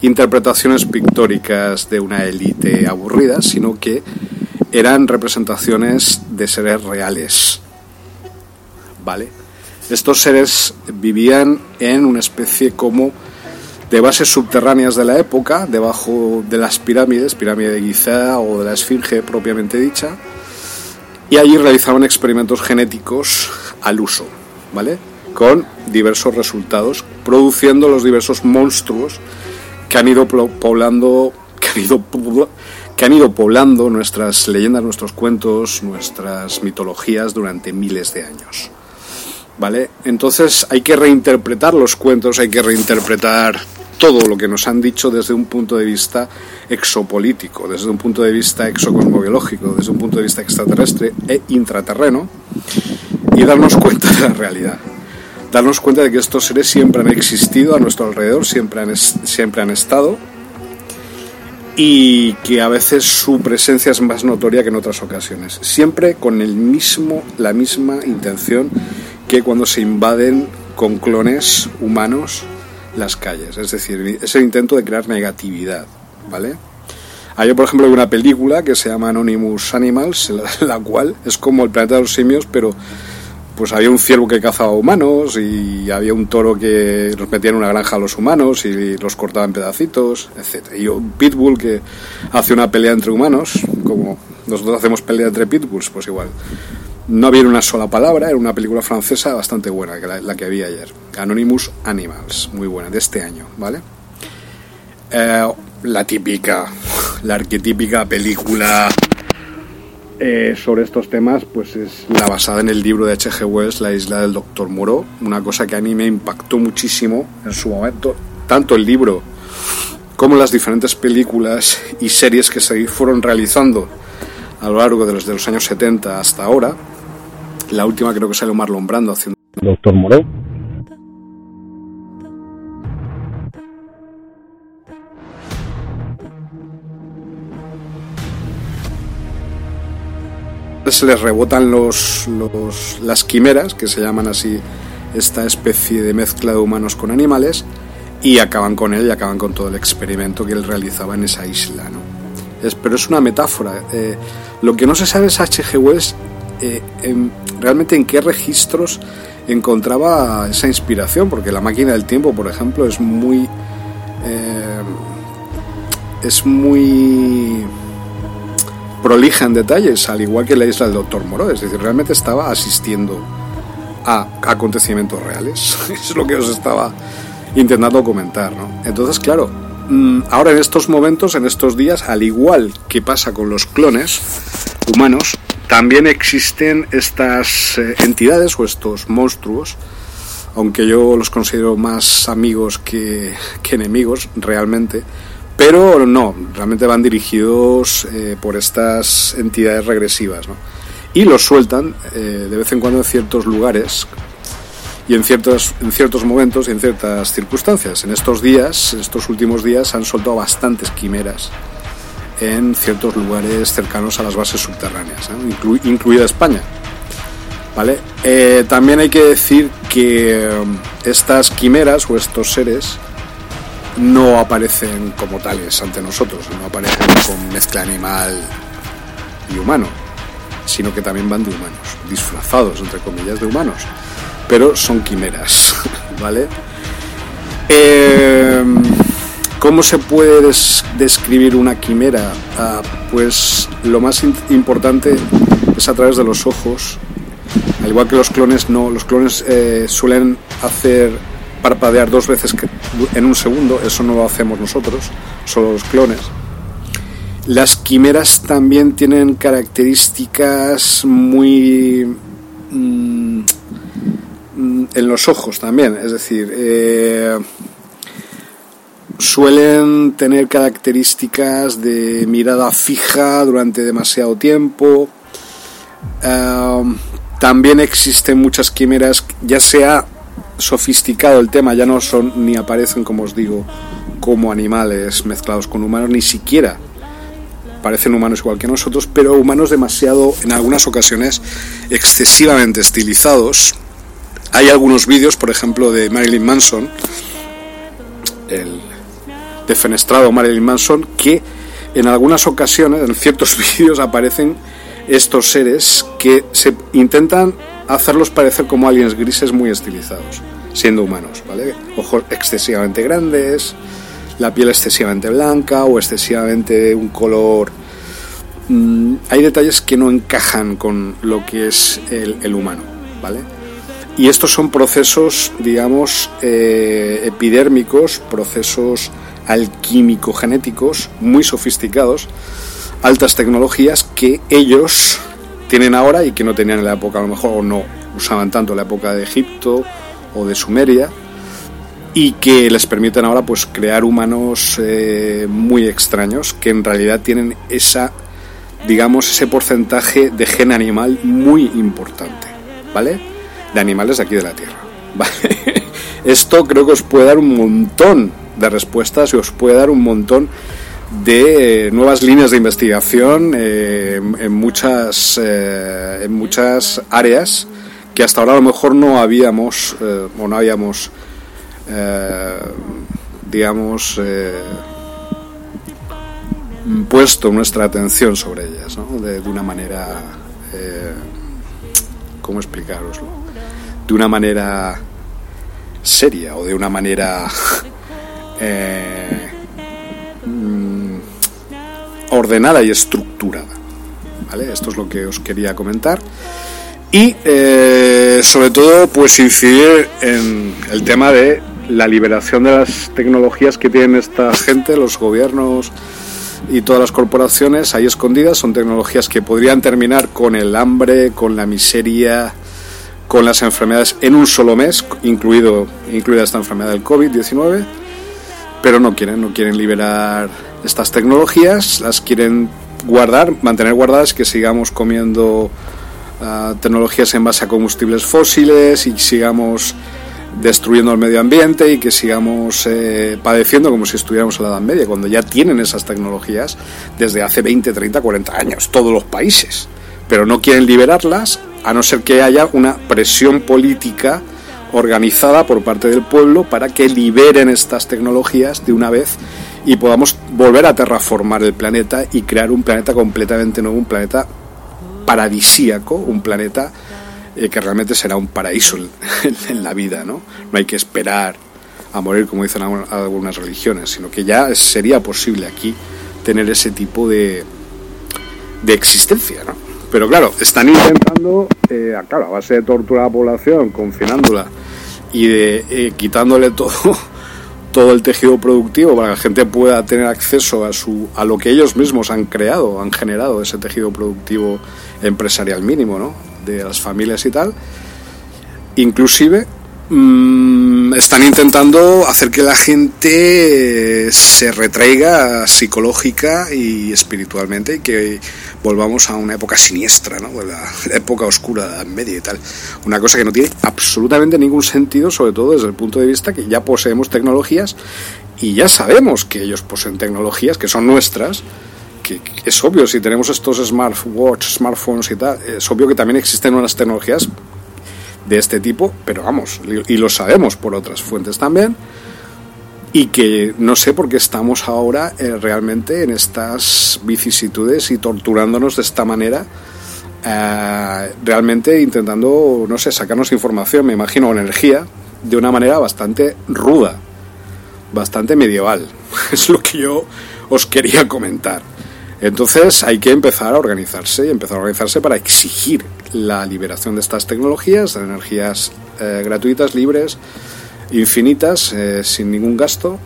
interpretaciones pictóricas de una élite aburrida, sino que eran representaciones de seres reales. ¿Vale? Estos seres vivían en una especie como de bases subterráneas de la época, debajo de las pirámides, pirámide de Giza o de la Esfinge propiamente dicha, y allí realizaban experimentos genéticos al uso, ¿vale? Con diversos resultados, produciendo los diversos monstruos que han ido poblando, que han ido poblando nuestras leyendas, nuestros cuentos, nuestras mitologías durante miles de años. ¿Vale? Entonces hay que reinterpretar los cuentos, hay que reinterpretar todo lo que nos han dicho desde un punto de vista exopolítico, desde un punto de vista exocosmobiológico, desde un punto de vista extraterrestre e intraterreno y darnos cuenta de la realidad. Darnos cuenta de que estos seres siempre han existido a nuestro alrededor, siempre han, siempre han estado y que a veces su presencia es más notoria que en otras ocasiones. Siempre con el mismo, la misma intención que cuando se invaden con clones humanos las calles. Es decir, es el intento de crear negatividad, ¿vale? Hay, por ejemplo, una película que se llama Anonymous Animals, la, cual es como el planeta de los simios, pero pues había un ciervo que cazaba humanos y había un toro que los metía en una granja a los humanos y los cortaba en pedacitos, etcétera. Y un pitbull que hace una pelea entre humanos, como nosotros hacemos pelea entre pitbulls, pues igual. No había una sola palabra, era una película francesa bastante buena, la, la que vi ayer. Anonymous Animals, muy buena, de este año, ¿vale? Eh, la típica, la arquetípica película eh, sobre estos temas, pues es la basada en el libro de H.G. Wells, La isla del Doctor Moreau, una cosa que a mí me impactó muchísimo en su momento, tanto el libro como las diferentes películas y series que se fueron realizando a lo largo de los, de los años 70 hasta ahora. La última creo que sale Marlon Brando haciendo Doctor Moreau. Se les rebotan los, las quimeras, que se llaman así esta especie de mezcla de humanos con animales, y acaban con él y acaban con todo el experimento que él realizaba en esa isla. ¿no? Pero es una metáfora. Eh, lo que no se sabe es H.G. Wells eh, en- realmente en qué registros encontraba esa inspiración, porque la máquina del tiempo, por ejemplo, es muy... eh, es muy prolija en detalles, al igual que la isla del Doctor Moreau. Es decir, realmente estaba asistiendo a acontecimientos reales. es lo que os estaba intentando comentar, ¿no? Entonces, claro, mm, ahora en estos momentos, en estos días, al igual que pasa con los clones humanos, también existen estas eh, entidades o estos monstruos, aunque yo los considero más amigos que, enemigos realmente, pero no, realmente van dirigidos eh, por estas entidades regresivas, ¿no? Y los sueltan eh, de vez en cuando en ciertos lugares y en ciertos, en ciertos momentos y en ciertas circunstancias. En estos días, en estos últimos días, han soltado bastantes quimeras en ciertos lugares cercanos a las bases subterráneas, ¿eh? inclu- incluida España. ¿Vale? Eh, también hay que decir que eh, estas quimeras o estos seres no aparecen como tales ante nosotros, no aparecen con mezcla animal y humano, sino que también van de humanos, disfrazados, entre comillas, de humanos, pero son quimeras, ¿vale? Eh, ¿Cómo se puede des- describir una quimera? Ah, pues lo más importante es a través de los ojos. Al igual que los clones, no. Los clones eh, suelen hacer parpadear dos veces en un segundo. Eso no lo hacemos nosotros, solo los clones. Las quimeras también tienen características muy mm, mm, en los ojos también. Es decir, eh, suelen tener características de mirada fija durante demasiado tiempo. También existen muchas quimeras, ya sea sofisticado el tema, ya no son ni aparecen, como os digo, como animales mezclados con humanos, ni siquiera parecen humanos igual que nosotros, pero humanos demasiado, en algunas ocasiones, excesivamente estilizados. Hay algunos vídeos, por ejemplo, de Marilyn Manson, defenestrado Marilyn Manson, que en algunas ocasiones, en ciertos vídeos, aparecen estos seres que se intentan hacerlos parecer como aliens grises muy estilizados, siendo humanos, ¿vale? Ojos excesivamente grandes, la piel excesivamente blanca o excesivamente de un color... Mm, hay detalles que no encajan con lo que es el, humano, ¿vale? Y estos son procesos, digamos, eh, epidérmicos, procesos alquímico-genéticos muy sofisticados, altas tecnologías que ellos tienen ahora y que no tenían en la época, a lo mejor, o no usaban tanto en la época de Egipto o de Sumeria, y que les permiten ahora pues crear humanos eh, muy extraños que en realidad tienen esa digamos ese porcentaje de gen animal muy importante vale de animales de aquí de la tierra vale esto creo que os puede dar un montón de respuestas y os puede dar un montón de eh, nuevas líneas de investigación eh, en, muchas eh, en muchas áreas que hasta ahora a lo mejor no habíamos o no habíamos digamos, puesto nuestra atención sobre ellas, ¿no? de, de una manera, ¿cómo explicaroslo? De una manera seria o de una manera eh, mm, ordenada y estructurada. ¿vale? Esto es lo que os quería comentar y eh, sobre todo pues incidir en el tema de la liberación de las tecnologías que tienen esta gente, los gobiernos y todas las corporaciones ahí escondidas son tecnologías que podrían terminar con el hambre, con la miseria, con las enfermedades en un solo mes, incluido incluida esta enfermedad del COVID-19, pero no quieren, no quieren liberar estas tecnologías, las quieren guardar, mantener guardadas, que sigamos comiendo uh, tecnologías en base a combustibles fósiles y sigamos destruyendo el medio ambiente y que sigamos eh, padeciendo como si estuviéramos en la Edad Media, cuando ya tienen esas tecnologías desde hace 20, 30, 40 años, todos los países. pero no quieren liberarlas a no ser que haya una presión política organizada por parte del pueblo para que liberen estas tecnologías de una vez y podamos volver a terraformar el planeta y crear un planeta completamente nuevo, un planeta paradisíaco, un planeta eh, que realmente será un paraíso en, en la vida, ¿no? No hay que esperar a morir como dicen algun- algunas religiones, sino que ya sería posible aquí tener ese tipo de, de existencia, ¿no? Pero claro, están intentando, eh, claro, a base de torturar a la población, confinándola y de, eh, quitándole todo, todo el tejido productivo para que la gente pueda tener acceso a, su, a lo que ellos mismos han creado, han generado, ese tejido productivo empresarial mínimo, ¿no? De las familias y tal. Inclusive mm, están intentando hacer que la gente eh, se retraiga psicológica y espiritualmente y que volvamos a una época siniestra, ¿no? La, época oscura, la media y tal. Una cosa que no tiene absolutamente ningún sentido, sobre todo desde el punto de vista que ya poseemos tecnologías y ya sabemos que ellos poseen tecnologías que son nuestras. Que es obvio, si tenemos estos smartwatch, smartphones y tal, es obvio que también existen unas tecnologías de este tipo, pero vamos, y lo sabemos por otras fuentes también, y que no sé por qué estamos ahora eh, realmente en estas vicisitudes y torturándonos de esta manera, eh, realmente intentando, no sé, sacarnos información, me imagino, energía, de una manera bastante ruda, bastante medieval. Es lo que yo os quería comentar. Entonces hay que empezar a organizarse y empezar a organizarse para exigir la liberación de estas tecnologías, de energías eh, gratuitas, libres, infinitas, eh, sin ningún gasto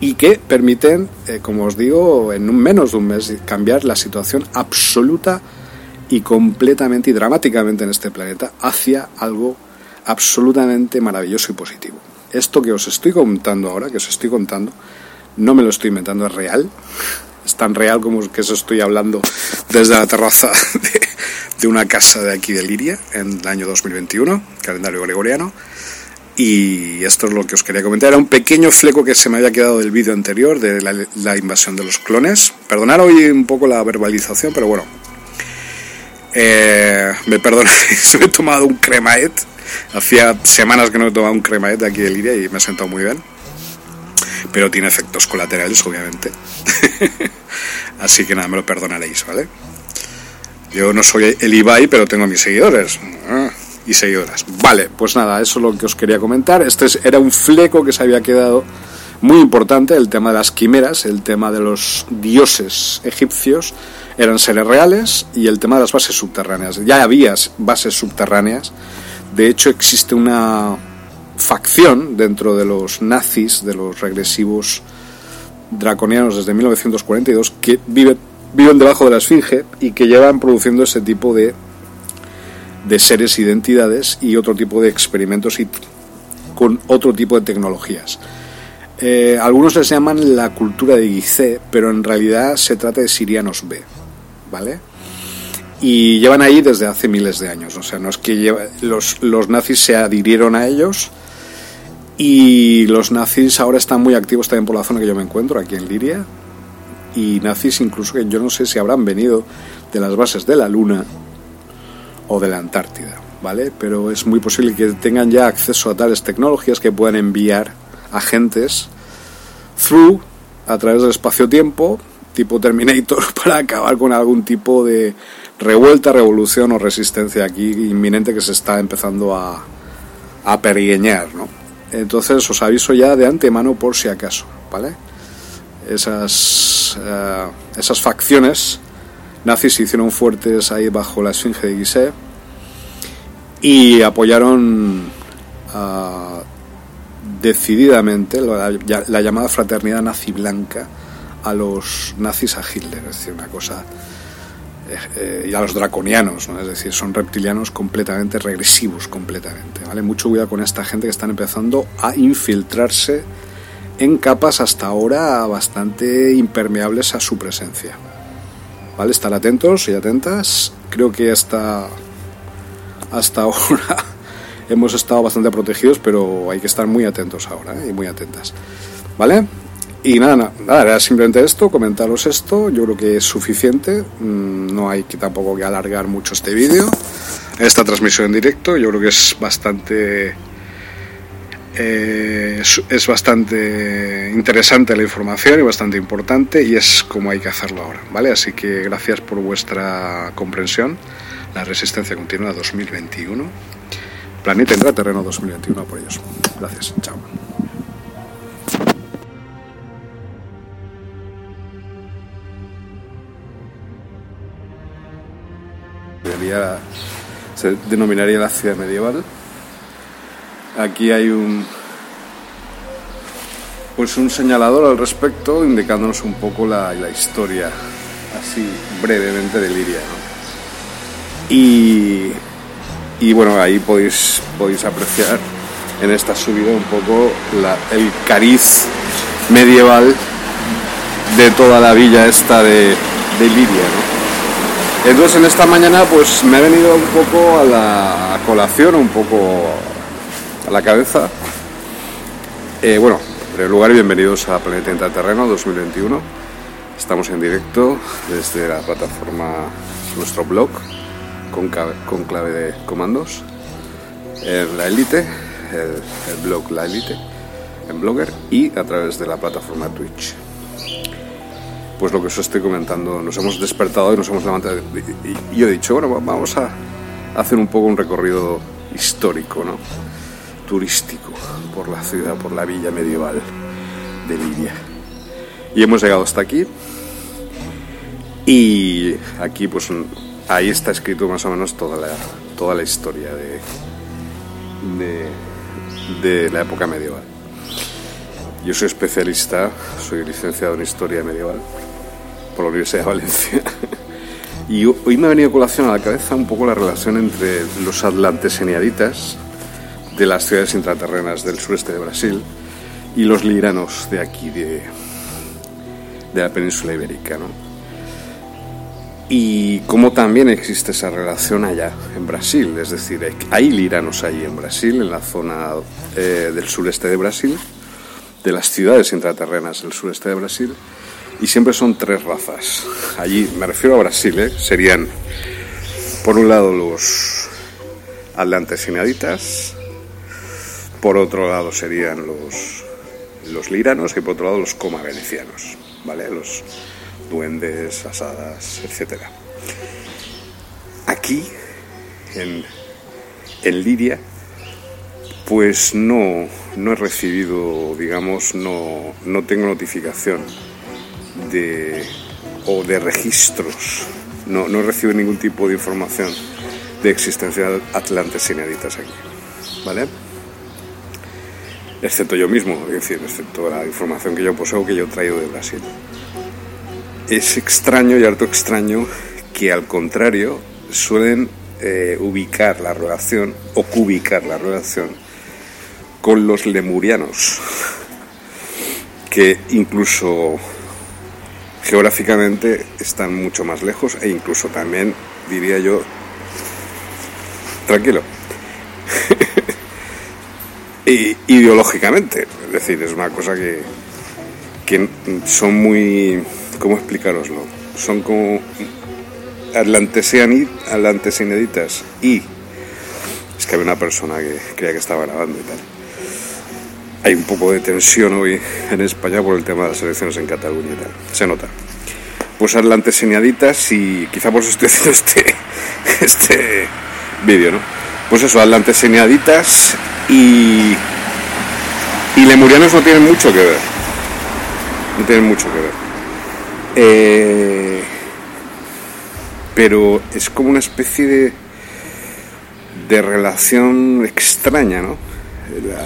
y que permiten, eh, como os digo, en un menos de un mes cambiar la situación absoluta y completamente y dramáticamente en este planeta hacia algo absolutamente maravilloso y positivo. Esto que os estoy contando ahora, que os estoy contando, no me lo estoy inventando, es real. Es tan real como que os estoy hablando desde la terraza de, de una casa de aquí de Liria en el año 2021, calendario gregoriano. Y esto es lo que os quería comentar. Era un pequeño fleco que se me había quedado del vídeo anterior de la, invasión de los clones. Perdonar hoy un poco la verbalización, pero bueno. Eh, me perdonáis, me he tomado un cremaet. Hacía semanas que no he tomado un cremaet de aquí de Liria y me ha sentado muy bien. Pero tiene efectos colaterales, obviamente. Así que nada, me lo perdonaréis, ¿vale? Yo no soy el Ibai, pero tengo mis seguidores. Ah, y seguidoras. Vale, pues nada, eso es lo que os quería comentar. Este es- era un fleco que se había quedado muy importante, el tema de las quimeras, el tema de los dioses egipcios, eran seres reales, y el tema de las bases subterráneas. Ya había bases subterráneas. De hecho, existe una facción dentro de los nazis, de los regresivos draconianos desde 1942, que viven, viven debajo de la esfinge y que llevan produciendo ese tipo de de seres identidades y otro tipo de experimentos y con otro tipo de tecnologías. Eh, algunos les llaman la cultura de Gizeh, pero en realidad se trata de sirianos B, ¿vale? Y llevan ahí desde hace miles de años, o sea, no es que lleva- los, los nazis se adhirieron a ellos y los nazis ahora están muy activos también por la zona que yo me encuentro, aquí en Liria, y nazis incluso que yo no sé si habrán venido de las bases de la Luna o de la Antártida, ¿vale? Pero es muy posible que tengan ya acceso a tales tecnologías que puedan enviar agentes through a través del espacio-tiempo, tipo Terminator, para acabar con algún tipo de revuelta, revolución o resistencia aquí inminente que se está empezando a, a pergueñar, ¿no? Entonces os aviso ya de antemano por si acaso, ¿vale? Esas, eh, esas facciones nazis se hicieron fuertes ahí bajo la esfinge de Gizeh y apoyaron ah, decididamente la, la llamada fraternidad nazi blanca a los nazis a Hitler, es decir, una cosa eh, eh, y a los draconianos, ¿no? es decir, son reptilianos completamente regresivos, completamente, ¿vale? Mucho cuidado con esta gente que están empezando a infiltrarse en capas hasta ahora bastante impermeables a su presencia. ¿Vale? Estar atentos y atentas. Creo que hasta, hasta ahora hemos estado bastante protegidos, pero hay que estar muy atentos ahora ¿eh? y muy atentas. ¿Vale? Y nada, nada, era simplemente esto, comentaros esto, yo creo que es suficiente, mm, no hay que tampoco que alargar mucho este vídeo, esta transmisión en directo, yo creo que es bastante es, bastante interesante la información y bastante importante y es como hay que hacerlo ahora, ¿vale? Así que gracias por vuestra comprensión. La resistencia continua 2021. Planeta Intraterreno 2021 por ellos. Gracias. Chao. Se denominaría la ciudad medieval. Aquí hay un pues un señalador al respecto indicándonos un poco la, historia así brevemente de Liria y, y bueno ahí podéis podéis apreciar en esta subida un poco el cariz medieval de toda la villa esta de, de Liria ¿no? entonces en esta mañana pues me ha venido un poco a la colación un poco a la cabeza eh, bueno, en primer lugar, bienvenidos a Planeta Intraterreno 2021. Estamos en directo desde la plataforma, nuestro blog, con, con clave de comandos, en la Elite, el, blog La Elite, en Blogger y a través de la plataforma Twitch. Pues lo que os estoy comentando, nos hemos despertado y nos hemos levantado y, yo he dicho, bueno, va- vamos a hacer un poco un recorrido histórico, ¿no? Turístico por la ciudad, por la villa medieval de Lidia. Y hemos llegado hasta aquí. Y aquí, pues, ahí está escrito más o menos toda la, toda la historia de, de, la época medieval. Yo soy especialista, soy licenciado en Historia Medieval por la Universidad de Valencia. Y hoy me ha venido colación a la cabeza un poco la relación entre los atlanteseniaditas de las ciudades intraterrenas del sureste de Brasil y los liranos de aquí, de, de la península ibérica. ¿no? Y cómo también existe esa relación allá, en Brasil. Es decir, hay liranos ahí en Brasil, en la zona eh, del sureste de Brasil, de las ciudades intraterrenas del sureste de Brasil, y siempre son tres razas. Allí, me refiero a Brasil, ¿eh? serían, por un lado, los atlantesinaditas, por otro lado serían los, los liranos y por otro lado los coma venecianos, ¿vale? Los duendes, asadas, etcétera. Aquí, en, en Liria, pues no, no he recibido, digamos, no, no tengo notificación de, o de registros, no, no recibo ningún tipo de información de existencia de atlantes ineditas aquí, ¿vale? Excepto yo mismo, es decir, excepto la información que yo poseo que yo he traído de Brasil. Es extraño y harto extraño que al contrario suelen eh, ubicar la relación o cubicar la relación con los lemurianos, que incluso geográficamente están mucho más lejos e incluso también, diría yo, tranquilo, y ideológicamente, es decir, es una cosa que, que son muy, ¿cómo explicaroslo? Son como atlantesineditas y es que había una persona que creía que estaba grabando y tal. Hay un poco de tensión hoy en España por el tema de las elecciones en Cataluña y tal. Se nota. Pues atlantesiniaditas y quizá por eso estoy haciendo este, este vídeo, ¿no? Pues eso, atlantesiniaditas y, y lemurianos no tienen mucho que ver. No tienen mucho que ver. Eh, pero es como una especie de, de relación extraña, ¿no?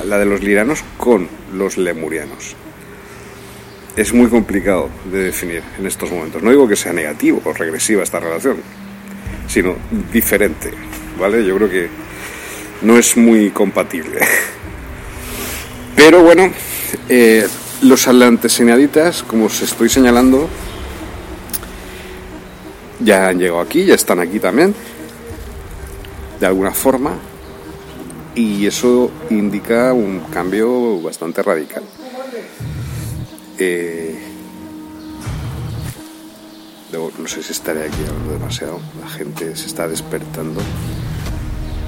La de los liranos con los lemurianos. Es muy complicado de definir en estos momentos. No digo que sea negativo o regresiva esta relación, sino diferente, ¿vale? Yo creo que no es muy compatible. Pero bueno, eh, los atlanteseniaditas, como os estoy señalando, ya han llegado aquí, ya están aquí también, de alguna forma, y eso indica un cambio bastante radical. Eh, no sé si estaré aquí hablando demasiado. La gente se está despertando.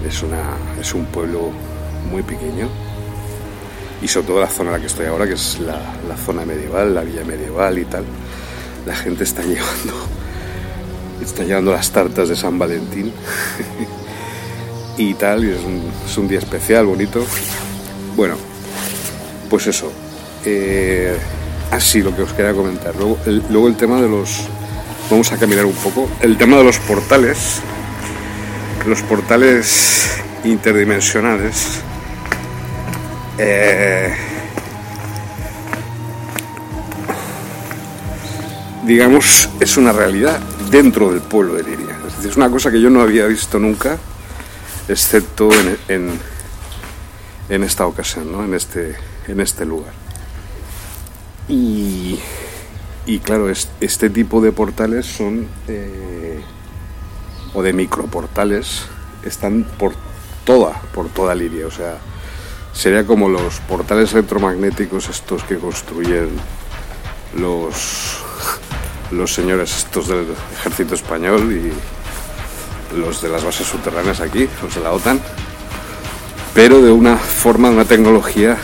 Es, una, es un pueblo muy pequeño. Y sobre todo la zona en la que estoy ahora, que es la, la zona medieval, la villa medieval y tal. La gente está llevando, está llevando las tartas de San Valentín. y tal, y es un, es un día especial, bonito. Bueno, pues eso. Eh, así lo que os quería comentar. Luego luego el tema de los. Vamos a caminar un poco. El tema de los portales. Los portales interdimensionales. eh, digamos, es una realidad dentro del pueblo de Liria. Es decir, es una cosa que yo no había visto nunca, excepto en, en, esta ocasión, ¿no? en, este, en este lugar. Y, y claro, es- este tipo de portales son, eh, o de microportales, están por toda, por toda Liria. O sea, sería como los portales electromagnéticos estos que construyen los, los señores estos del ejército español y los de las bases subterráneas aquí, los de la OTAN, pero de una forma, una tecnología,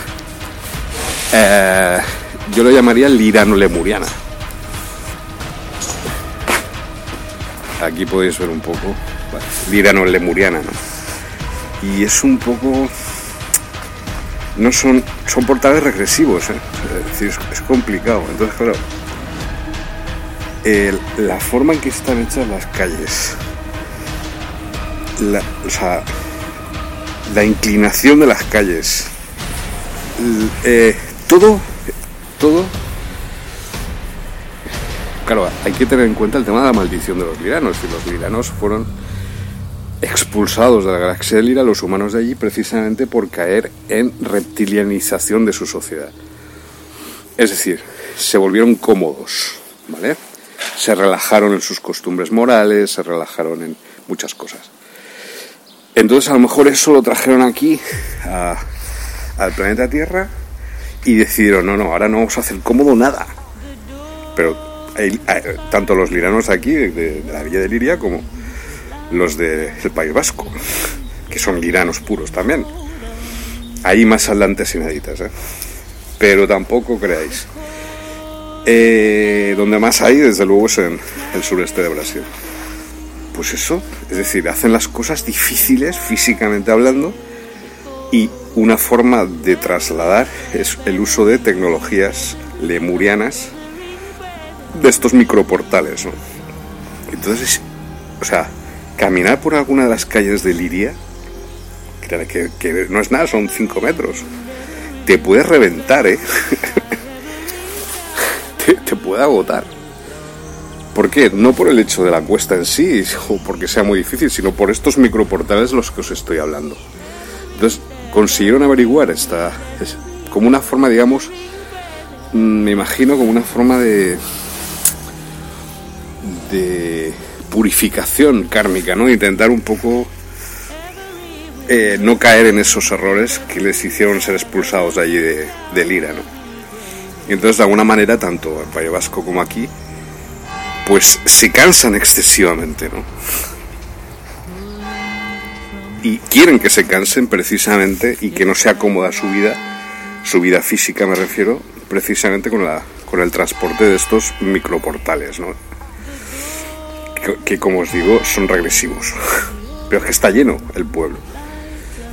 eh, yo lo llamaría lirano-lemuriana. Aquí podéis ver un poco, vale, lirano-lemuriana, ¿no? Y es un poco no son, son portales regresivos, ¿eh? es es, es complicado. Entonces, claro, la forma en que están hechas las calles, la, o sea, la inclinación de las calles, eh, todo, todo, claro, hay que tener en cuenta el tema de la maldición de los liranos. Y los liranos fueron expulsados de la galaxia de Lira, los humanos de allí, precisamente por caer en reptilianización de su sociedad. Es decir, se volvieron cómodos, ¿vale? Se relajaron en sus costumbres morales, se relajaron en muchas cosas. Entonces, a lo mejor eso lo trajeron aquí, al planeta Tierra, y decidieron, no, no, ahora no vamos a hacer cómodo nada. Pero tanto los liranos aquí, de, la Villa de Liria, como los del País Vasco, que son liranos puros también. Ahí más atlantes y naditas, ¿eh? Pero tampoco creáis. Eh, donde más hay, desde luego, es en el sureste de Brasil. Pues eso, es decir, hacen las cosas difíciles físicamente hablando y una forma de trasladar es el uso de tecnologías lemurianas de estos microportales, ¿no? Entonces, o sea, caminar por alguna de las calles de Liria, que, que- no es nada, son 5 metros, te puede reventar, ¿eh? te, te puede agotar. ¿Por qué? No por el hecho de la cuesta en sí, o porque sea muy difícil, sino por estos microportales de los que os estoy hablando. Entonces, consiguieron averiguar esta. es como una forma, digamos, mm, me imagino como una forma de. De purificación kármica, ¿no? Intentar un poco eh, no caer en esos errores que les hicieron ser expulsados de allí de, de Lira. Y entonces, de alguna manera, tanto en País Vasco como aquí, pues se cansan excesivamente, ¿no? Y quieren que se cansen precisamente y que no sea cómoda su vida, su vida física me refiero, precisamente con, la, con el transporte de estos microportales, ¿no? Que, como os digo son regresivos, pero es que está lleno el pueblo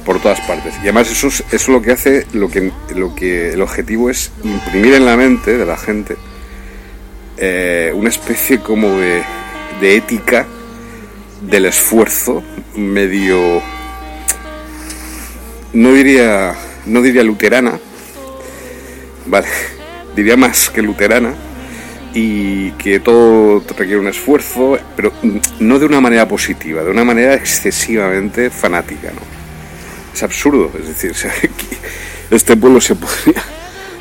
por todas partes. Y además eso es, eso es lo que hace, lo que, lo que el objetivo es imprimir en la mente de la gente eh, una especie como de, de ética del esfuerzo medio no diría no diría luterana vale diría más que luterana y que todo requiere un esfuerzo pero no de una manera positiva de una manera excesivamente fanática no es absurdo es decir este pueblo se podría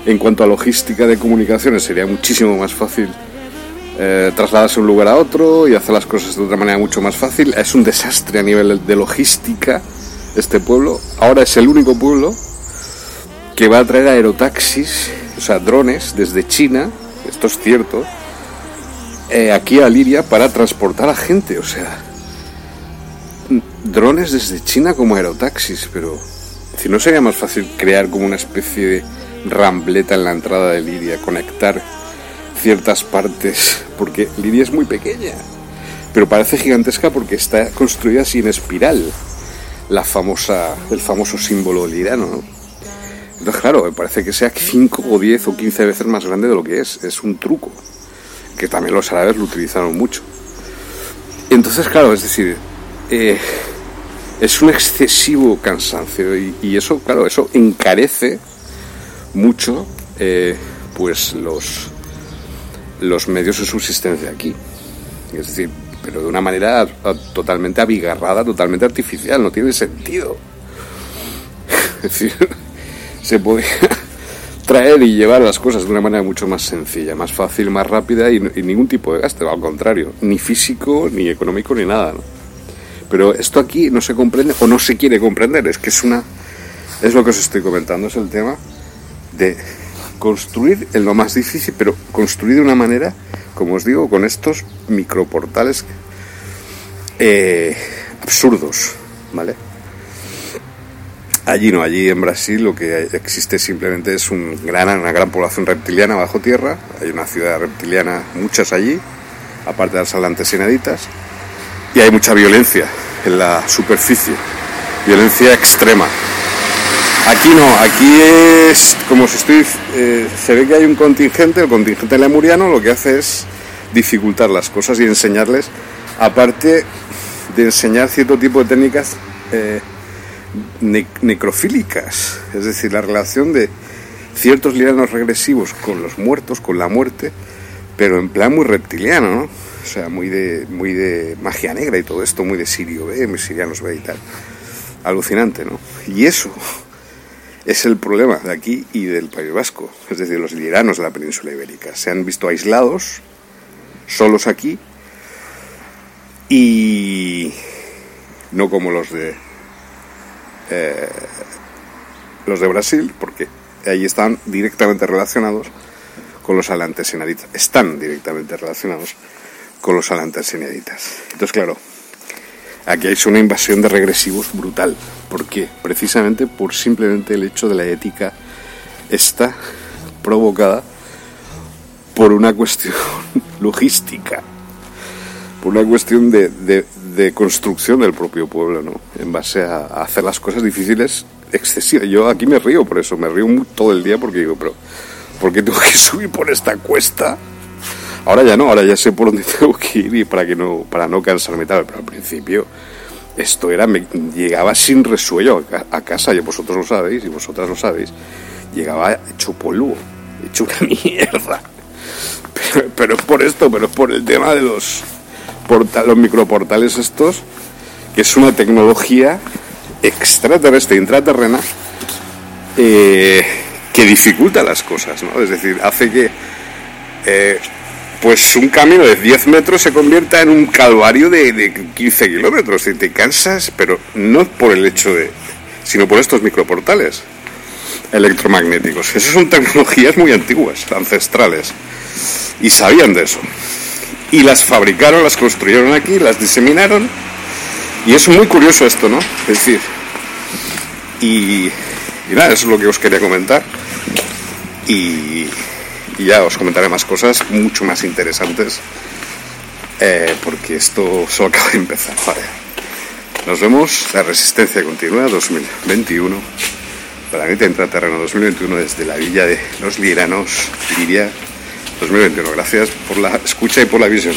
en cuanto a logística de comunicaciones sería muchísimo más fácil eh, trasladarse de un lugar a otro y hacer las cosas de otra manera mucho más fácil. Es un desastre a nivel de logística este pueblo. Ahora es el único pueblo que va a traer aerotaxis o sea, drones desde China, esto es cierto, eh, aquí a Liria para transportar a gente, o sea, drones desde China como aerotaxis, pero si no sería más fácil crear como una especie de rambleta en la entrada de Liria, conectar ciertas partes, porque Liria es muy pequeña, pero parece gigantesca porque está construida así en espiral, la famosa, el famoso símbolo liriano, ¿no? Claro, me parece que sea 5 o 10 o 15 veces más grande de lo que es. Es un truco. Que también los árabes lo utilizaron mucho. Entonces, claro, es decir, eh, es un excesivo cansancio y, eso, claro, eso encarece mucho eh, pues los, los medios de subsistencia aquí. Es decir, pero de una manera totalmente abigarrada, totalmente artificial, no tiene sentido. Es decir, se podía traer y llevar las cosas de una manera mucho más sencilla, más fácil, más rápida y, ningún tipo de gasto, al contrario, ni físico, ni económico, ni nada. ¿no? Pero esto aquí no se comprende o no se quiere comprender, es que es una es lo que os estoy comentando, es el tema de construir en lo más difícil, pero construir de una manera, como os digo, con estos microportales eh, absurdos, ¿vale? Allí no, allí en Brasil lo que existe simplemente es una gran población reptiliana bajo tierra, hay una ciudad reptiliana, muchas allí, aparte de las atlantes enaditas, y hay mucha violencia en la superficie, violencia extrema. Aquí no, aquí es como si estoy, eh, se ve que hay un contingente, el contingente lemuriano lo que hace es dificultar las cosas y enseñarles, aparte de enseñar cierto tipo de técnicas eh, ne- necrofílicas, es decir, la relación de ciertos lianos regresivos con los muertos, con la muerte, pero en plan muy reptiliano, ¿no? O sea, muy de, muy de magia negra y todo esto, muy de Sirio B, muy sirianos B y tal. Alucinante, ¿no? Y eso es el problema de aquí y del País Vasco. Es decir, los liranos de la península ibérica se han visto aislados, solos aquí, y no como los de eh, los de Brasil, porque ahí están directamente relacionados con los alantesinaditas. Están directamente relacionados con los alantesinaditas. Entonces, claro, aquí hay una invasión de regresivos brutal. ¿Por qué? Precisamente por simplemente el hecho de la ética está provocada por una cuestión logística, por una cuestión de- de construcción del propio pueblo, ¿no? En base a, hacer las cosas difíciles excesivas. Yo aquí me río por eso, me río todo el día porque digo, pero ¿por qué tengo que subir por esta cuesta? Ahora ya no, ahora ya sé por dónde tengo que ir y para que no, para no cansarme tal, pero al principio esto era, me, llegaba sin resuello a, a casa, y vosotros lo sabéis y vosotras lo sabéis, llegaba hecho polvo, hecho una mierda. Pero es por esto, pero es por el tema de los, porta- los microportales estos, que es una tecnología extraterrestre, intraterrena, eh, que dificulta las cosas, ¿no? Es decir, hace que eh, pues un camino de 10 metros se convierta en un calvario de, de 15 kilómetros y te cansas, pero no por el hecho de, sino por estos microportales electromagnéticos. Esas son tecnologías muy antiguas, ancestrales, y sabían de eso. Y las fabricaron, las construyeron aquí, las diseminaron, y es muy curioso esto, ¿no? Es decir, y, nada, eso es lo que os quería comentar. Y, ya os comentaré más cosas mucho más interesantes eh, porque esto solo acaba de empezar. Vale. Nos vemos, la resistencia continúa 2021, planeta intraterreno 2021 desde la villa de los Liranos, Liria 2021. Gracias por la escucha y por la visión.